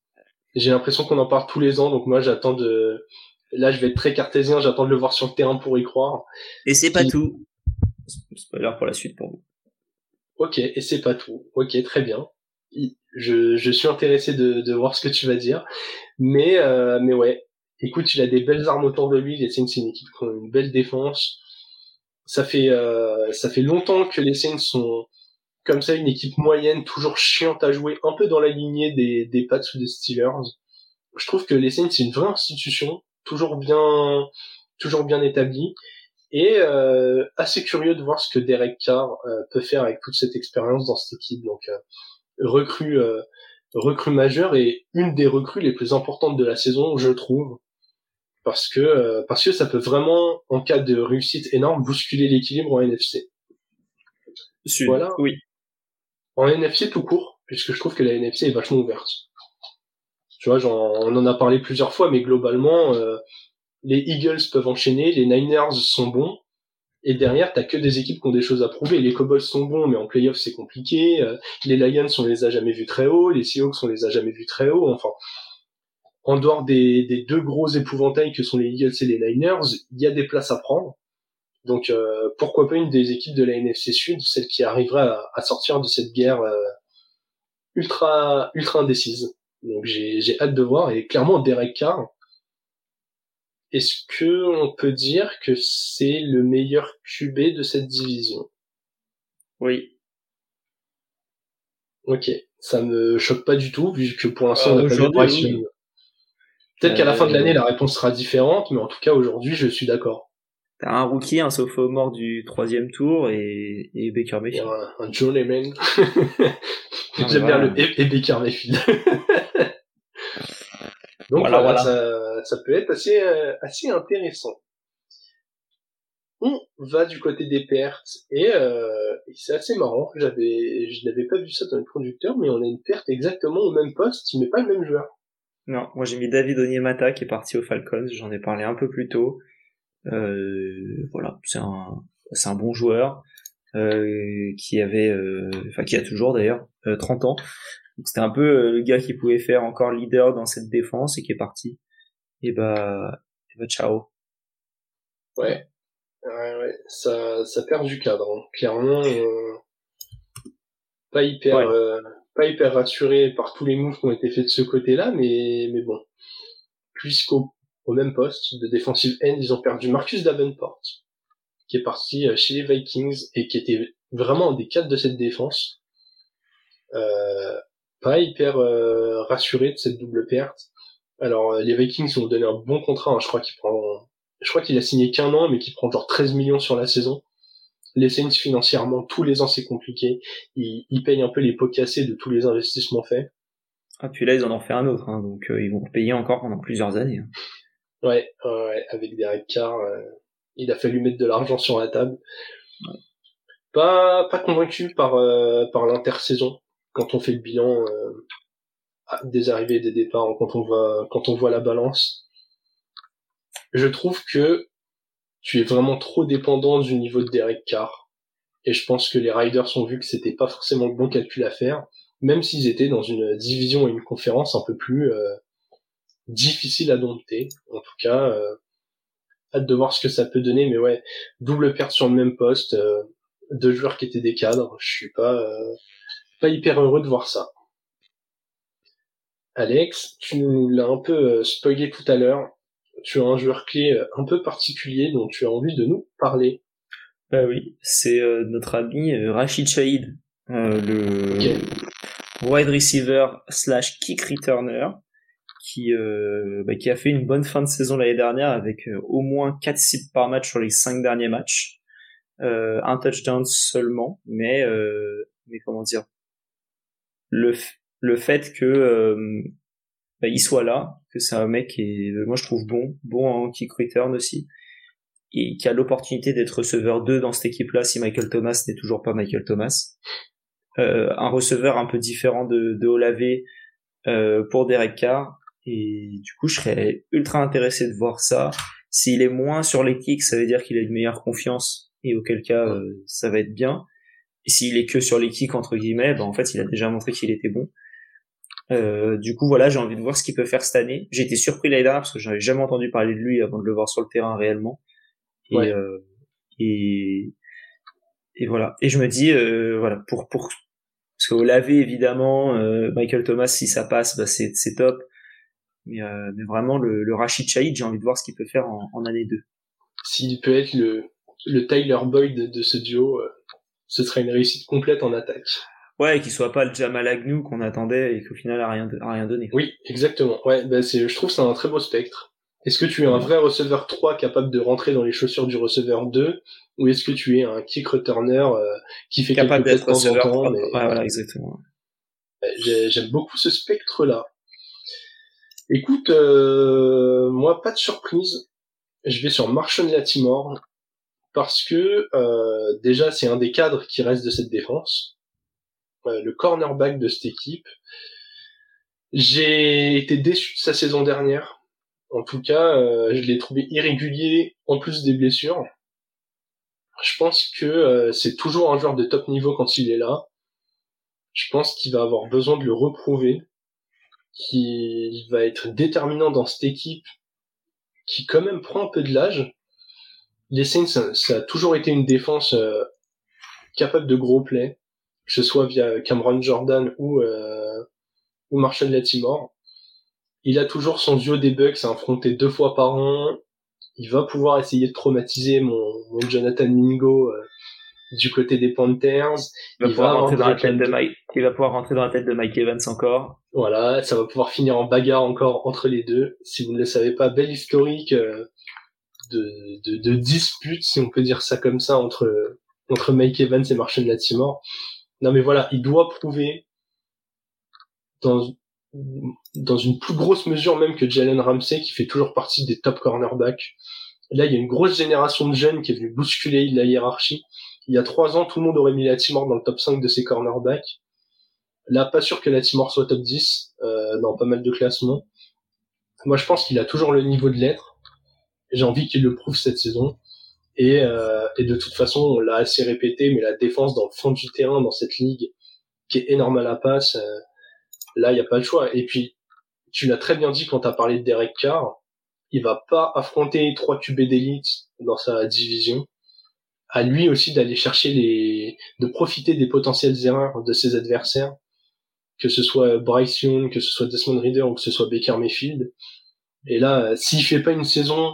J'ai l'impression qu'on en parle tous les ans, donc moi j'attends de. Là, je vais être très cartésien, j'attends de le voir sur le terrain pour y croire. Et c'est pas Qui- tout. Spoiler pour la suite pour vous. Ok, et c'est pas tout. Ok, très bien. Je, je suis intéressé de, de voir ce que tu vas dire. Mais, euh, mais ouais, écoute, il a des belles armes autour de lui. Les Saints, c'est une équipe qui a une belle défense. Ça fait, euh, ça fait longtemps que les Saints sont comme ça, une équipe moyenne, toujours chiante à jouer, un peu dans la lignée des, des Pats ou des Steelers. Je trouve que les Saints, c'est une vraie institution, toujours bien, toujours bien établie. Et euh, assez curieux de voir ce que Derek Carr euh, peut faire avec toute cette expérience dans cette équipe. Donc euh, recrue euh, recrue majeure et une des recrues les plus importantes de la saison, je trouve, parce que euh, parce que ça peut vraiment, en cas de réussite énorme, bousculer l'équilibre en NFC. Sud. Voilà. Oui. En NFC tout court, puisque je trouve que la NFC est vachement ouverte. Tu vois, on en a parlé plusieurs fois, mais globalement, euh, les Eagles peuvent enchaîner, les Niners sont bons, et derrière, t'as que des équipes qui ont des choses à prouver. Les Cowboys sont bons, mais en playoff, c'est compliqué. Euh, les Lions, on les a jamais vus très haut. Les Seahawks, on les a jamais vus très haut. Enfin, en dehors des deux gros épouvantails que sont les Eagles et les Niners, il y a des places à prendre. Donc, euh, pourquoi pas une des équipes de la NFC Sud, celle qui arriverait à, à sortir de cette guerre euh, ultra ultra indécise. Donc, j'ai j'ai hâte de voir. Et clairement, Derek Carr, est-ce que on peut dire que c'est le meilleur QB de cette division? Oui. Ok, ça me choque pas du tout, vu que pour l'instant, Euh, on n'a pas Bryce oui. Young. Peut-être qu'à la Euh, fin de l'année, la réponse sera différente, mais en tout cas, aujourd'hui, je suis d'accord. T'as un rookie, un sophomore du troisième tour et, et Baker Mayfield. un, un Joe Lehman. [laughs] J'aime bien le et, Baker Mayfield. [laughs] Donc voilà, Ça, ça, peut être assez, euh, assez intéressant. On va du côté des pertes et, euh, et c'est assez marrant. J'avais, je n'avais pas vu ça dans le producteur, mais on a une perte exactement au même poste, mais pas le même joueur. Non, moi j'ai mis David Onyemata qui est parti aux Falcons. J'en ai parlé un peu plus tôt. Euh, voilà, c'est un, c'est un bon joueur euh, qui avait, euh, enfin qui a toujours d'ailleurs 30 ans. C'était un peu le gars qui pouvait faire encore leader dans cette défense et qui est parti. Et bah, et bah ciao. Ouais, ouais, ouais, ça, ça perd du cadre. Hein. Clairement, pas hyper, pas hyper rassuré par tous les moves qui ont été faits de ce côté-là, mais mais bon, puisqu'au au même poste de defensive end, ils ont perdu Marcus Davenport, qui est parti euh, chez les Vikings et qui était vraiment un des quatre de cette défense. Euh, pas hyper euh, rassuré de cette double perte. Alors les Vikings ont donné un bon contrat, hein. je crois qu'il je crois qu'il a signé qu'un an, mais qu'il prend genre 13 millions sur la saison. Les Saints financièrement, tous les ans c'est compliqué. Ils, ils payent un peu les pots cassés de tous les investissements faits. Ah puis là ils en ont fait un autre, hein, donc ils vont payer encore pendant plusieurs années. Hein. Ouais, ouais, avec Derek Carr, euh, il a fallu mettre de l'argent sur la table. Pas pas convaincu par euh, par l'intersaison quand on fait le bilan euh, des arrivées et des départs quand on voit quand on voit la balance. Je trouve que tu es vraiment trop dépendant du niveau de Derek Carr et je pense que les Riders ont vu que c'était pas forcément le bon calcul à faire même s'ils étaient dans une division et une conférence un peu plus difficile à dompter. En tout cas, euh, hâte de voir ce que ça peut donner. Mais ouais, double perte sur le même poste, euh, deux joueurs qui étaient des cadres. Je suis pas euh, pas hyper heureux de voir ça. Alex, tu nous l'as un peu spoilé tout à l'heure. Tu as un joueur clé un peu particulier dont tu as envie de nous parler. Bah oui, c'est notre ami Rachid Shahid, le wide receiver slash kick returner qui euh, bah, qui a fait une bonne fin de saison l'année dernière avec euh, au moins 4 cibles par match sur les 5 derniers matchs. Euh, un touchdown seulement, mais mais comment dire? Le le fait que bah, il soit là, que c'est un mec qui moi je trouve bon, bon en kick return aussi, et qui a l'opportunité d'être receveur 2 dans cette équipe-là si Michael Thomas n'est toujours pas Michael Thomas. un receveur un peu différent de, Olave pour Derek Carr et du coup, je serais ultra intéressé de voir ça. S'il est moins sur les kicks, ça veut dire qu'il a une meilleure confiance, et auquel cas, euh, ça va être bien. Et s'il est que sur les kicks, entre guillemets, ben, en fait, il a déjà montré qu'il était bon. Euh, du coup, voilà, j'ai envie de voir ce qu'il peut faire cette année. J'ai été surpris l'année dernière parce que j'avais jamais entendu parler de lui avant de le voir sur le terrain réellement. Et, euh, et, et voilà. Et je me dis, euh, voilà, pour pour parce qu'au laver évidemment, euh, Michael Thomas, si ça passe, bah c'est c'est top. Mais, euh, mais vraiment, le, le Rachid Shahid, j'ai envie de voir ce qu'il peut faire en, en année 2. S'il peut être le, le Tyler Boyd de ce duo, euh, ce serait une réussite complète en attaque. Ouais, qu'il soit pas le Jamal Agnew qu'on attendait et qu'au final a rien, a rien donné. Oui, exactement. Ouais, bah c'est, je trouve que c'est un très beau spectre. Est-ce que tu es un vrai receveur 3 capable de rentrer dans les chaussures du receveur 2 ou est-ce que tu es un kick returner euh, qui fait capable d'être receveur 3 mais... Ouais, voilà, exactement. J'aime beaucoup ce spectre-là. Écoute, euh, moi, pas de surprise. Je vais sur Marshall Latimore parce que euh, déjà c'est un des cadres qui reste de cette défense, euh, le cornerback de cette équipe. J'ai été déçu de sa saison dernière. En tout cas, je l'ai trouvé irrégulier en plus des blessures. Je pense que c'est toujours un joueur de top niveau quand il est là. Je pense qu'il va avoir besoin de le reprouver qui va être déterminant dans cette équipe qui quand même prend un peu de l'âge. Les Saints, ça, a toujours été une défense euh, capable de gros plays, que ce soit via Cameron Jordan ou euh, ou Marshall Latimore. Il a toujours son duo des Bucks à affronter deux fois par an. Il va pouvoir essayer de traumatiser mon, Jonathan Mingo euh, du côté des Panthers. Il va, pouvoir rentrer dans la tête de Mike, il va pouvoir rentrer dans la tête de Mike Evans encore. Voilà, ça va pouvoir finir en bagarre encore entre les deux. Si vous ne le savez pas, belle historique euh, de, de, de dispute, si on peut dire ça comme ça, entre entre Mike Evans et Marshall Latimore. Non mais voilà, il doit prouver dans dans une plus grosse mesure même que Jalen Ramsey qui fait toujours partie des top cornerbacks. Là, il y a une grosse génération de jeunes qui est venue bousculer la hiérarchie. Il y a trois ans, tout le monde aurait mis Latimore dans le top 5 de ses cornerbacks. Là, pas sûr que Latimore soit top 10 euh, dans pas mal de classements. Moi, je pense qu'il a toujours le niveau de l'être. J'ai envie qu'il le prouve cette saison. Et, euh, et de toute façon, on l'a assez répété, mais la défense dans le fond du terrain, dans cette ligue, qui est énorme à la passe, euh, là, il n'y a pas le choix. Et puis, tu l'as très bien dit quand tu as parlé de Derek Carr, il va pas affronter trois QB d'élite dans sa division. À lui aussi d'aller chercher les, de profiter des potentielles erreurs de ses adversaires, que ce soit Bryce Young, que ce soit Desmond Reader ou que ce soit Baker Mayfield. Et là, s'il fait pas une saison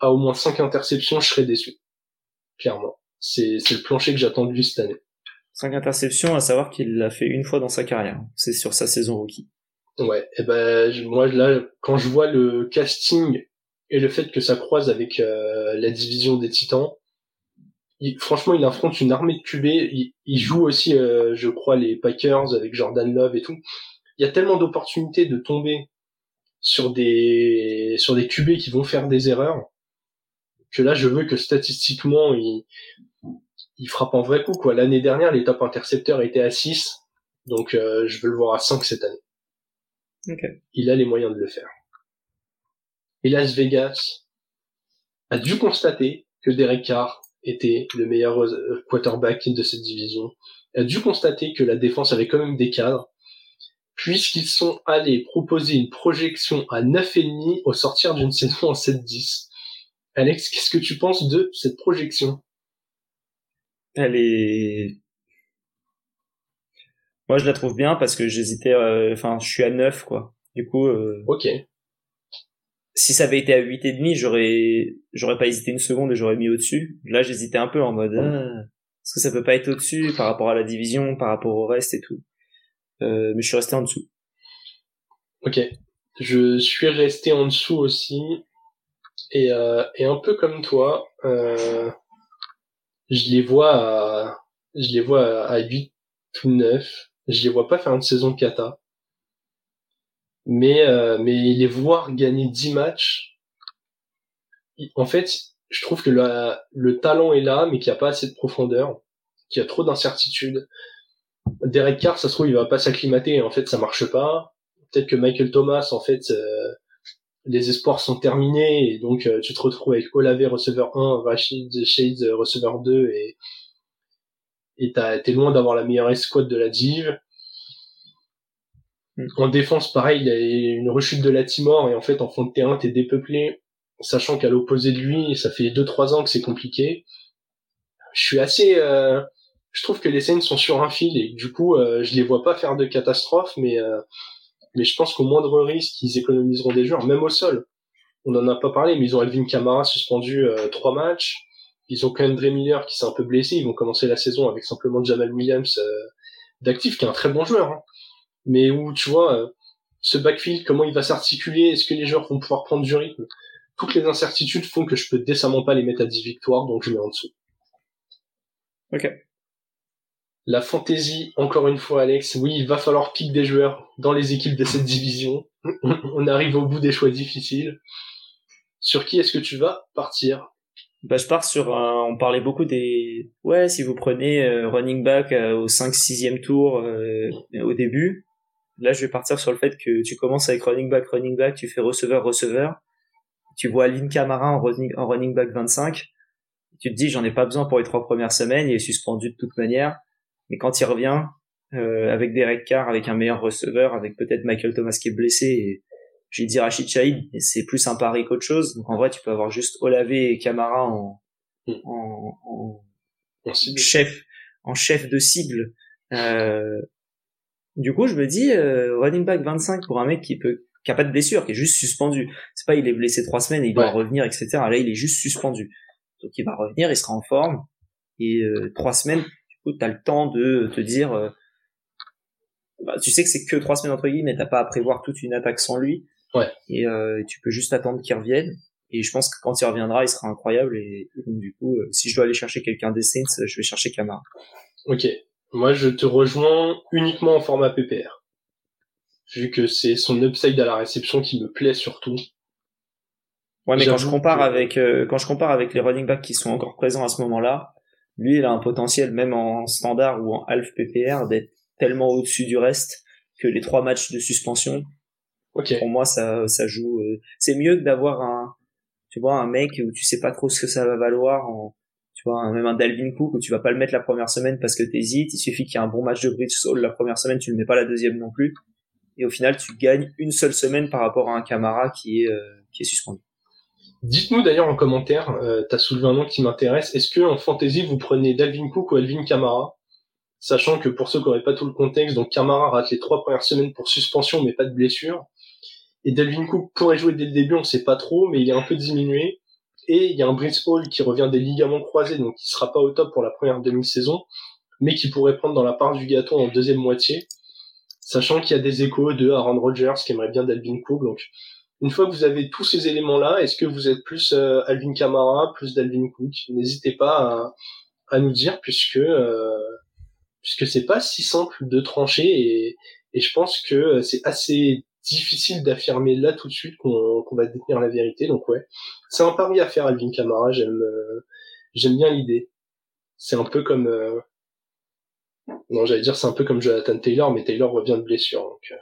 à au moins cinq interceptions, je serais déçu. Clairement. C'est, c'est le plancher que j'attends de lui cette année. Cinq interceptions, à savoir qu'il l'a fait une fois dans sa carrière. C'est sur sa saison rookie. Ouais, et ben moi là, quand je vois le casting et le fait que ça croise avec euh, la division des Titans, franchement, il affronte une armée de QB. Il, joue aussi, euh, je crois, les Packers avec Jordan Love et tout. Il y a tellement d'opportunités de tomber sur des sur des QB qui vont faire des erreurs que là, je veux que statistiquement, il, il frappe en vrai coup. quoi. L'année dernière, les top intercepteurs étaient à 6, donc euh, je veux le voir à 5 cette année. Il a les moyens de le faire. Et Las Vegas a dû constater que Derek Carr était le meilleur euh, quarterback de cette division. A dû constater que la défense avait quand même des cadres, puisqu'ils sont allés proposer une projection à 9,5 au sortir d'une [laughs] saison en 7-10. Alex, qu'est-ce que tu penses de cette projection? Elle est... Moi, je la trouve bien parce que j'hésitais... Euh, enfin, je suis à 9, quoi. Du coup... Euh... Ok. Si ça avait été à 8 et demi, j'aurais j'aurais pas hésité une seconde et j'aurais mis au-dessus. Là, j'hésitais un peu en mode... Ah, est-ce que ça peut pas être au-dessus par rapport à la division, par rapport au reste et tout euh, Mais je suis resté en dessous. Ok. Je suis resté en dessous aussi et, euh, et un peu comme toi, euh, je les vois à, je les vois à 8 ou 9. Je les vois pas faire une saison kata. Mais, euh, mais les voir gagner 10 matchs, en fait, je trouve que le, le talent est là, mais qu'il n'y a pas assez de profondeur, qu'il y a trop d'incertitudes. Derek Carr, ça se trouve, il va pas s'acclimater, et en fait, ça marche pas. Peut-être que Michael Thomas, en fait, euh, les espoirs sont terminés et donc euh, tu te retrouves avec Olave receveur 1, Rashid Shades receveur 2 et et t'es loin d'avoir la meilleure escouade de la div. Hmm. En défense, pareil, il y a une rechute de la Timor et en fait en fond de terrain t'es dépeuplé, sachant qu'à l'opposé de lui, ça fait 2-3 ans que c'est compliqué. Je suis assez, euh, je trouve que les scènes sont sur un fil et du coup euh, je les vois pas faire de catastrophe, mais mais je pense qu'au moindre risque, ils économiseront des joueurs, même au sol. On n'en a pas parlé, mais ils ont Elvin Kamara suspendu euh, trois matchs. Ils ont Dre Miller qui s'est un peu blessé. Ils vont commencer la saison avec simplement Jamal Williams euh, d'actif, qui est un très bon joueur. Hein. Mais où, tu vois, euh, ce backfield, comment il va s'articuler Est-ce que les joueurs vont pouvoir prendre du rythme? Toutes les incertitudes font que je peux décemment pas les mettre à 10 victoires, donc je mets en dessous. Ok. La fantaisie, encore une fois, Alex, oui, il va falloir piquer des joueurs dans les équipes de cette division. [laughs] On arrive au bout des choix difficiles. Sur qui est-ce que tu vas partir? Bah, je pars sur on parlait beaucoup des ouais si vous prenez euh, running back euh, au 5 6e tour euh, au début là je vais partir sur le fait que tu commences avec running back running back tu fais receveur receveur tu vois Lynn Camara en running, en running back 25 tu te dis j'en ai pas besoin pour les trois premières semaines il est suspendu de toute manière mais quand il revient, euh, avec Derek Carr, avec un meilleur receveur, avec peut-être Michael Thomas qui est blessé, et j'ai dit Rachid Shahid, c'est plus un pari qu'autre chose. Donc en vrai, tu peux avoir juste Olave et Camara en, hmm. en, en, chef, en chef de cible. Euh, du coup, je me dis euh, running back 25 pour un mec qui peut qui a pas de blessure, qui est juste suspendu. C'est pas il est blessé trois semaines et il doit revenir, etc. Là, il est juste suspendu. Donc il va revenir, il sera en forme et euh, trois semaines, coup, tu as le temps de te dire, euh, bah, tu sais que c'est que trois semaines entre guillemets, t'as pas à prévoir toute une attaque sans lui. Ouais. Et euh, tu peux juste attendre qu'il revienne. Et je pense que quand il reviendra, il sera incroyable. Et, donc, du coup, si je dois aller chercher quelqu'un des Saints, je vais chercher Camara. Ok. Moi, je te rejoins uniquement en format PPR. Vu que c'est son upside à la réception qui me plaît surtout. Ouais, mais quand je compare avec euh, quand je compare avec les running backs qui sont encore présents à ce moment-là, lui, il a un potentiel même en standard ou en half PPR d'être tellement au-dessus du reste que les trois matchs de suspension. Okay. Pour moi, ça ça joue. Euh, c'est mieux que d'avoir un tu vois un mec où tu sais pas trop ce que ça va valoir en tu vois même un Dalvin Cook où tu vas pas le mettre la première semaine parce que t'hésites. Il suffit qu'il y ait un bon match de bridge soul la première semaine, tu le mets pas la deuxième non plus. Et au final, tu gagnes une seule semaine par rapport à un Camara qui est euh, qui est suspendu. Dites-nous d'ailleurs en commentaire, euh, tu as soulevé un nom qui m'intéresse, est-ce que en fantasy vous prenez Dalvin Cook ou Alvin Kamara Sachant que pour ceux qui n'auraient pas tout le contexte, donc Kamara rate les trois premières semaines pour suspension mais pas de blessure. Et Dalvin Cook pourrait jouer dès le début, on sait pas trop, mais il est un peu diminué. Et il y a un Brice Hall qui revient des ligaments croisés, donc qui sera pas au top pour la première demi-saison, mais qui pourrait prendre dans la part du gâteau en deuxième moitié. Sachant qu'il y a des échos de Aaron Rodgers qui aimerait bien Dalvin Cook, donc une fois que vous avez tous ces éléments-là, est-ce que vous êtes plus euh, Alvin Kamara, plus Dalvin Cook? N'hésitez pas à, nous dire, puisque euh, puisque c'est pas si simple de trancher et, et je pense que c'est assez difficile d'affirmer là tout de suite qu'on va détenir la vérité. Donc ouais, c'est un pari à faire Alvin Kamara. J'aime euh, j'aime bien l'idée. C'est un peu comme euh, non, j'allais dire c'est un peu comme Jonathan Taylor, mais Taylor revient de blessure. Donc, euh,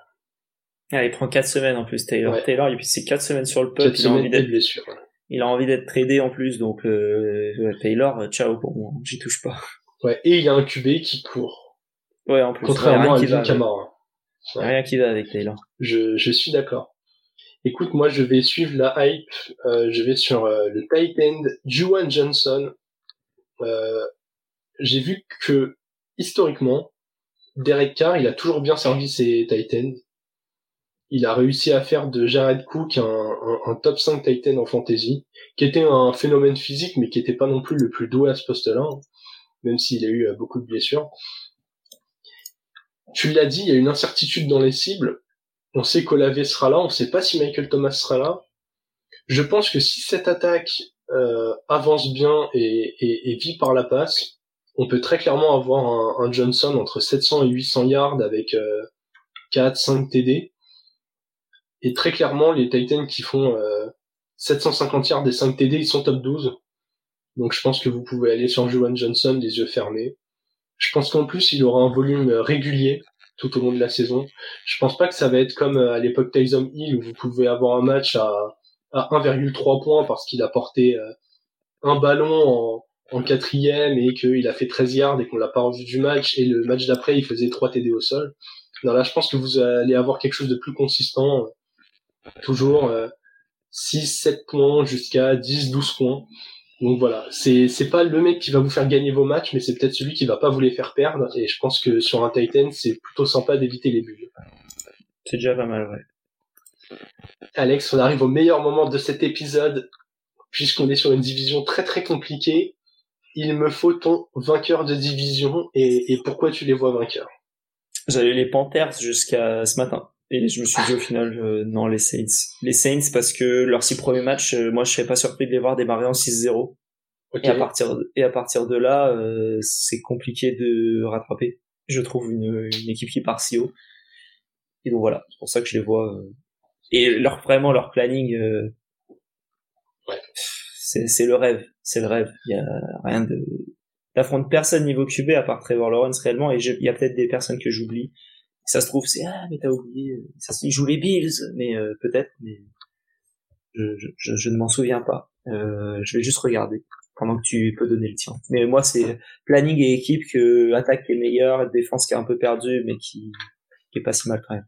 ah, il prend 4 semaines en plus, Taylor. Taylor, et puis c'est 4 semaines sur le pub. Il a envie d'être blessure. Il a envie d'être tradé en plus, donc euh, Taylor, ciao pour moi, j'y touche pas. Ouais, et il y a un QB qui court. Ouais, en plus. Contrairement à Alvin Kamara. Rien qui va avec Taylor. Je, je suis d'accord. Écoute, moi je vais suivre la hype. Euh, je vais sur euh, le tight end Juwan Johnson. Euh, J'ai vu que historiquement, Derek Carr, il a toujours bien servi ses tight ends il a réussi à faire de Jared Cook un, un, top 5 Titan en fantasy, qui était un phénomène physique, mais qui était pas non plus le plus doué à ce poste-là, hein, même s'il a eu euh, beaucoup de blessures. Tu l'as dit, il y a une incertitude dans les cibles. On sait qu'Olave sera là, on sait pas si Michael Thomas sera là. Je pense que si cette attaque euh, avance bien et, et, et, vit par la passe, on peut très clairement avoir un, Johnson entre 700 et 800 yards avec euh, 4, 5 TD et très clairement, les Titans qui font 750 euh, yards des 5 TD, ils sont top 12. Donc je pense que vous pouvez aller sur Juwan Johnson les yeux fermés. Je pense qu'en plus, il aura un volume régulier tout au long de la saison. Je pense pas que ça va être comme euh, à l'époque Tyson Hill où vous pouvez avoir un match à, à 1,3 points parce qu'il a porté euh, un ballon en, en quatrième et qu'il a fait 13 yards et qu'on l'a pas revu du match et le match d'après il faisait 3 TD au sol. Non, là je pense que vous allez avoir quelque chose de plus consistant toujours euh, 6-7 points jusqu'à 10-12 points. Donc voilà, c'est c'est pas le mec qui va vous faire gagner vos matchs, mais c'est peut-être celui qui va pas vous les faire perdre. Et je pense que sur un Titan, c'est plutôt sympa d'éviter les bulles. C'est déjà pas mal, ouais. Alex, on arrive au meilleur moment de cet épisode, puisqu'on est sur une division très très compliquée. Il me faut ton vainqueur de division et, et pourquoi tu les vois vainqueurs? J'avais les Panthers jusqu'à ce matin. Et je me suis dit au final, euh, non, les Saints. Les Saints parce que leurs six premiers matchs, euh, moi je serais pas surpris de les voir démarrer en 6-0. Et à partir de, et à partir de là, euh, c'est compliqué de rattraper. Je trouve une, une équipe qui part si haut. Et donc voilà, c'est pour ça que je les vois. et leur vraiment leur planning, ouais. c'est le rêve, c'est le rêve. Il y a rien de t'affrontes personne niveau QB à part Trevor Lawrence réellement et il y a peut-être des personnes que j'oublie ça se trouve c'est ah mais t'as oublié. Ça il joue les Bills mais euh, peut-être mais je, je, je ne m'en souviens pas. Euh, je vais juste regarder pendant que tu peux donner le tien. Mais moi c'est planning et équipe que attaque qui est meilleure défense qui est un peu perdue mais qui qui est pas si mal quand même.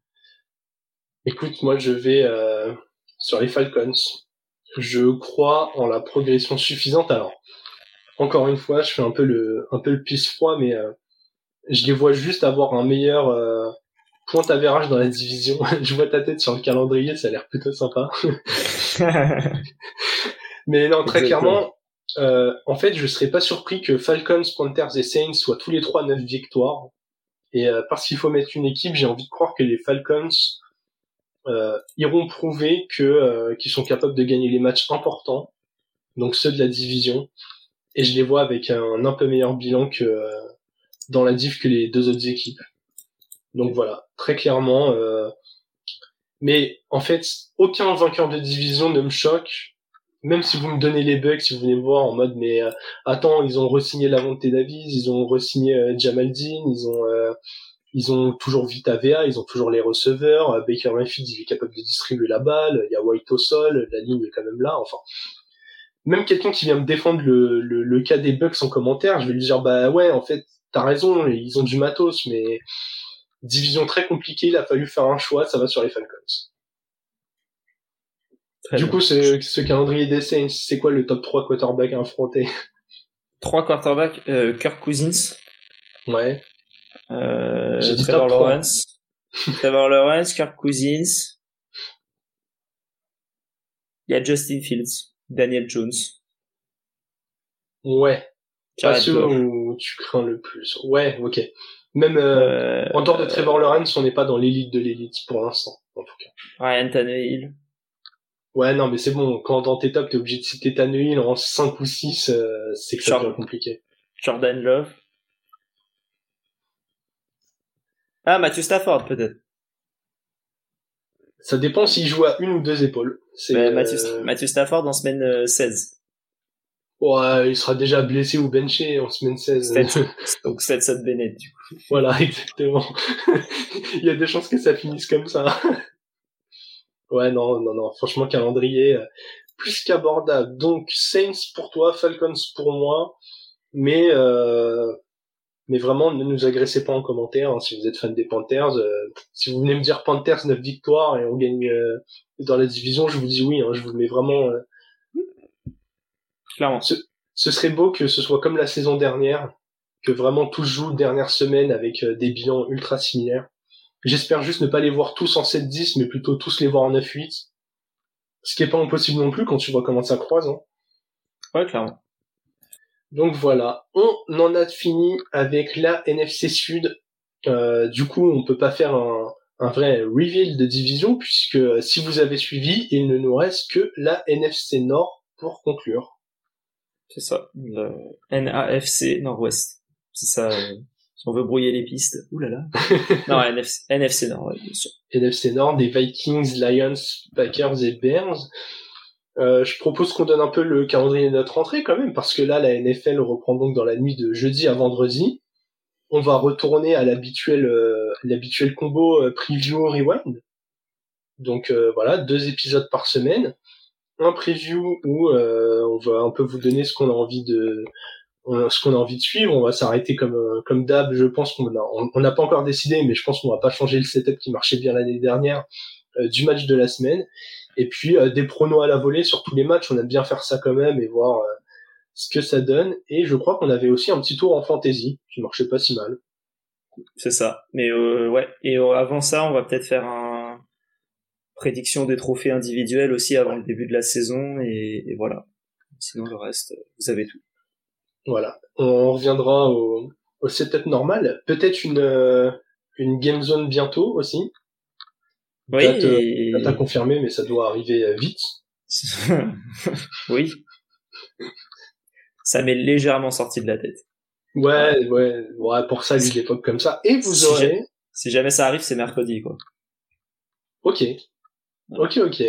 Écoute moi je vais euh, sur les Falcons. Je crois en la progression suffisante. Alors encore une fois je fais un peu le un peu le pisse froid mais euh, je les vois juste avoir un meilleur point dans la division? [laughs] je vois ta tête sur le calendrier, ça a l'air plutôt sympa. [laughs] Mais non, très clairement, euh, en fait, je serais pas surpris que Falcons, Panthers et Saints soient tous les trois neuf victoires. Et euh, parce qu'il faut mettre une équipe, j'ai envie de croire que les Falcons euh, iront prouver que euh, qu'ils sont capables de gagner les matchs importants, donc ceux de la division. Et je les vois avec un, un peu meilleur bilan que euh, dans la div que les deux autres équipes. Donc voilà, très clairement. mais en fait, aucun vainqueur de division ne me choque. Même si vous me donnez les bugs, si vous venez me voir en mode mais attends, ils ont re-signé Lavonte Davis, ils ont re-signé Jamaldine, ils ont ils ont toujours Vita VA, ils ont toujours les receveurs. Euh, Baker Mayfield, il est capable de distribuer la balle. Il y a White au sol, la ligne est quand même là. Enfin, même quelqu'un qui vient me défendre le, le, cas des Bucks en commentaire, je vais lui dire bah ouais, en fait, t'as raison, ils ont du matos, mais division très compliquée, il a fallu faire un choix, ça va sur les Falcons. du coup, ce, ce calendrier des Saints, c'est quoi le top 3 quarterback à affronter 3 quarterbacks, euh, Kirk Cousins. Ouais. Euh, Trevor Lawrence. [laughs] Trevor Lawrence, Kirk Cousins. Il y a Justin Fields, Daniel Jones. Ouais. Pas ceux où tu crains le plus. Ouais, ok. Même euh, en dehors de Trevor Lawrence, on n'est pas dans l'élite de l'élite pour l'instant, en tout cas. Ryan Tannehill. Ouais, non, mais c'est bon. Quand dans tes tops, t'es obligé de citer Tannehill en 5 ou 6, euh, c'est que ça devient compliqué. Jordan Love. Ah, Matthew Stafford, peut-être. Ça dépend s'il joue à une ou deux épaules. C'est euh, Matthew, Stafford en semaine 16. Ouais, il sera déjà blessé ou benché en semaine 16. [laughs] Donc Stetson Bennett, du coup. Voilà, exactement. [laughs] il y a des chances que ça finisse comme ça. [laughs] ouais, non, non, non. Franchement, calendrier euh, plus qu'abordable. Donc Saints pour toi, Falcons pour moi. Mais euh, mais vraiment ne nous agressez pas en commentaire hein, si vous êtes fan des Panthers euh, si vous venez me dire Panthers 9 victoires et on gagne euh, dans la division je vous dis oui hein, je vous mets vraiment euh, clairement ce, ce, serait beau que ce soit comme la saison dernière que vraiment tous jouent dernière semaine avec des bilans ultra similaires j'espère juste ne pas les voir tous en 7-10 mais plutôt tous les voir en 9-8 ce qui est pas impossible non plus quand tu vois comment ça croise hein. ouais clairement donc voilà, on en a fini avec la NFC Sud. Euh, du coup, on peut pas faire un, vrai reveal de division puisque si vous avez suivi, il ne nous reste que la NFC Nord pour conclure. C'est ça, le NAFC Nord-Ouest. C'est ça. Euh, si on veut brouiller les pistes. Ouh là là. [laughs] non, NFC, NFC Nord, bien sûr. NFC Nord, des Vikings, Lions, Packers et Bears. Euh, je propose qu'on donne un peu le calendrier de notre rentrée quand même, parce que là, la NFL reprend donc dans la nuit de jeudi à vendredi. On va retourner à l'habituel, euh, l'habituel combo preview rewind. Donc voilà, deux épisodes par semaine, un preview où on va un peu vous donner ce qu'on a envie de, ce qu'on a envie de suivre. On va s'arrêter comme comme d'hab. Je pense qu'on on n'a pas encore décidé, mais je pense qu'on va pas changer le setup qui marchait bien l'année dernière du match de la semaine. Et puis euh, des pronos à la volée sur tous les matchs, on aime bien faire ça quand même et voir euh, ce que ça donne. Et je crois qu'on avait aussi un petit tour en fantasy qui marchait pas si mal. C'est ça. Mais euh, ouais. Et avant ça, on va peut-être faire un prédiction des trophées individuels aussi avant le début de la saison et, voilà. Sinon le reste, vous avez tout. Voilà. On reviendra au, au setup normal. Peut-être une une game zone bientôt aussi. Oui. Date, et... confirmé, mais ça doit arriver euh, vite. [laughs] oui. Ça m'est légèrement sorti de la tête. Ouais, ouais, ouais, pour ça, une époque comme ça. Et vous aurez... si jamais ça arrive, c'est mercredi, quoi. Ok. Ok, ok.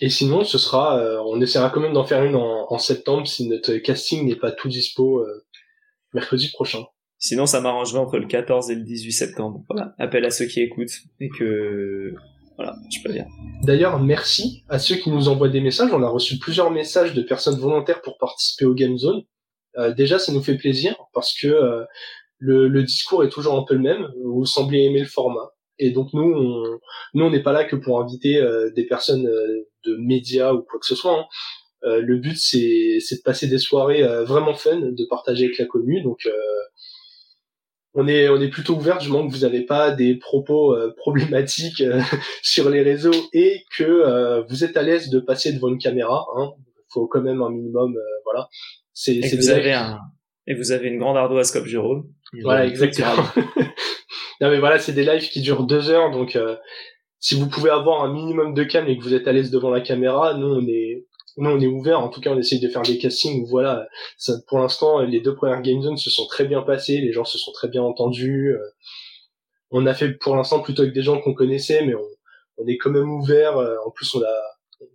Et sinon, ce sera, euh, on essaiera quand même d'en faire une en, en, septembre si notre casting n'est pas tout dispo euh, mercredi prochain. Sinon, ça m'arrangerait entre le 14 et le 18 septembre. Voilà. Appel à ceux qui écoutent et que voilà, je peux bien. D'ailleurs, merci à ceux qui nous envoient des messages. On a reçu plusieurs messages de personnes volontaires pour participer au Game Zone. Euh, déjà, ça nous fait plaisir parce que euh, le, le, discours est toujours un peu le même. Vous semblez aimer le format. Et donc nous, on, nous, on n'est pas là que pour inviter euh, des personnes euh, de médias ou quoi que ce soit. Hein. le but, c'est, c'est de passer des soirées vraiment fun, de partager avec la commune. Donc on est on est plutôt ouvert du moment que vous n'avez pas des propos euh, problématiques euh, [laughs] sur les réseaux et que euh, vous êtes à l'aise de passer devant une caméra. Hein. Faut quand même un minimum, voilà. C'est et vous avez un et vous avez une grande ardoise comme Jérôme. Voilà exactement. [laughs] non mais voilà, c'est des lives qui durent deux heures, donc si vous pouvez avoir un minimum de calme et que vous êtes à l'aise devant la caméra, nous on est nous on est ouvert. En tout cas, on essaye de faire des castings. Voilà, ça, pour l'instant, les deux premières game zones se sont très bien passées. Les gens se sont très bien entendus. Euh, on a fait pour l'instant plutôt avec des gens qu'on connaissait, mais on, on, est quand même ouvert. Euh, en plus, on a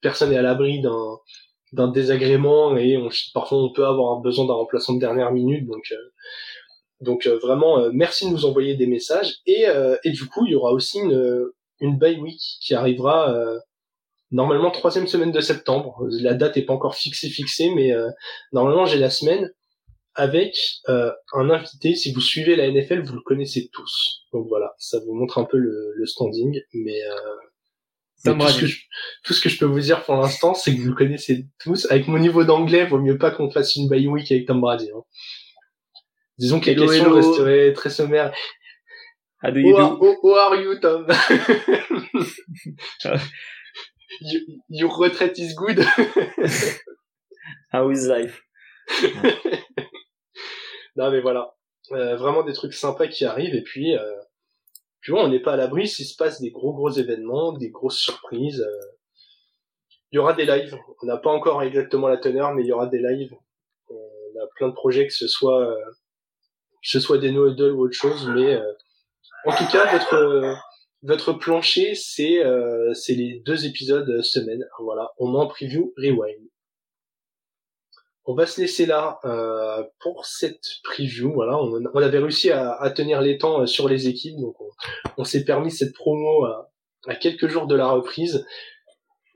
personne n'est à l'abri d'un d'un désagrément et on, parfois on peut avoir besoin d'un remplaçant de dernière minute. Donc euh, donc vraiment, merci de nous envoyer des messages et et du coup, il y aura aussi une une bye week qui arrivera normalement troisième semaine de septembre. La date est pas encore fixée fixée, mais euh, normalement j'ai la semaine avec euh, un invité. Si vous suivez la NFL, vous le connaissez tous. Donc voilà, ça vous montre un peu le, standing, mais, euh, tout, ce que je, tout, ce que je, peux vous dire pour l'instant, c'est que vous le connaissez tous. Avec mon niveau d'anglais, vaut mieux pas qu'on fasse une bye week avec Tom Brady. Hein. Disons que les questions resteraient très sommaires. How do you do? How are you, Tom? [laughs] your retraite is good. [laughs] How is life? [laughs] non mais voilà, euh, vraiment des trucs sympas qui arrivent et puis, euh, puis on n'est pas à l'abri s'il se passe des gros gros événements, des grosses surprises. Euh. Il y aura des lives. On n'a pas encore exactement la teneur, mais il y aura des lives. On a plein de projets que ce soit euh, que ce soit des no ou autre chose, mais en tout cas votre votre plancher, c'est euh, c'est les deux épisodes euh, semaine. Voilà, au moins preview, rewind. On va se laisser là euh, pour cette preview. Voilà, on, on avait réussi à, tenir les temps euh, sur les équipes, donc on, on s'est permis cette promo à, quelques jours de la reprise.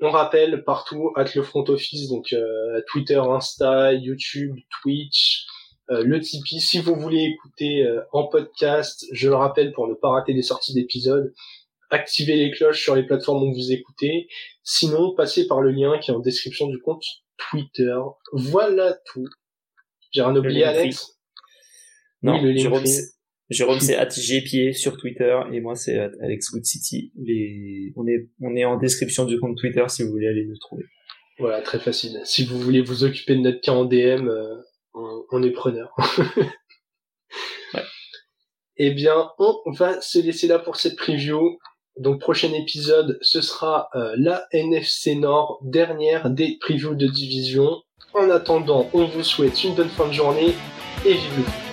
On rappelle partout at le front office, donc euh, Twitter, Insta, YouTube, Twitch, euh, le Tipeee. Si vous voulez écouter en podcast, je le rappelle pour ne pas rater les sorties d'épisodes, activez les cloches sur les plateformes où vous écoutez. Sinon, passez par le lien qui est en description du compte Twitter. Voilà tout. J'ai rien oublié, Alex Non, le Jérôme, Jérôme c'est pied sur Twitter et moi c'est Alex City. Les... On est on est en description du compte Twitter si vous voulez aller nous trouver. Voilà, très facile. Si vous voulez vous occuper de notre cas en DM, euh, on, est preneur. [laughs] ouais. Eh bien, on va se laisser là pour cette preview. Donc prochain épisode, ce sera euh, la NFC Nord, dernière des previews de division. En attendant, on vous souhaite une bonne fin de journée et vive le.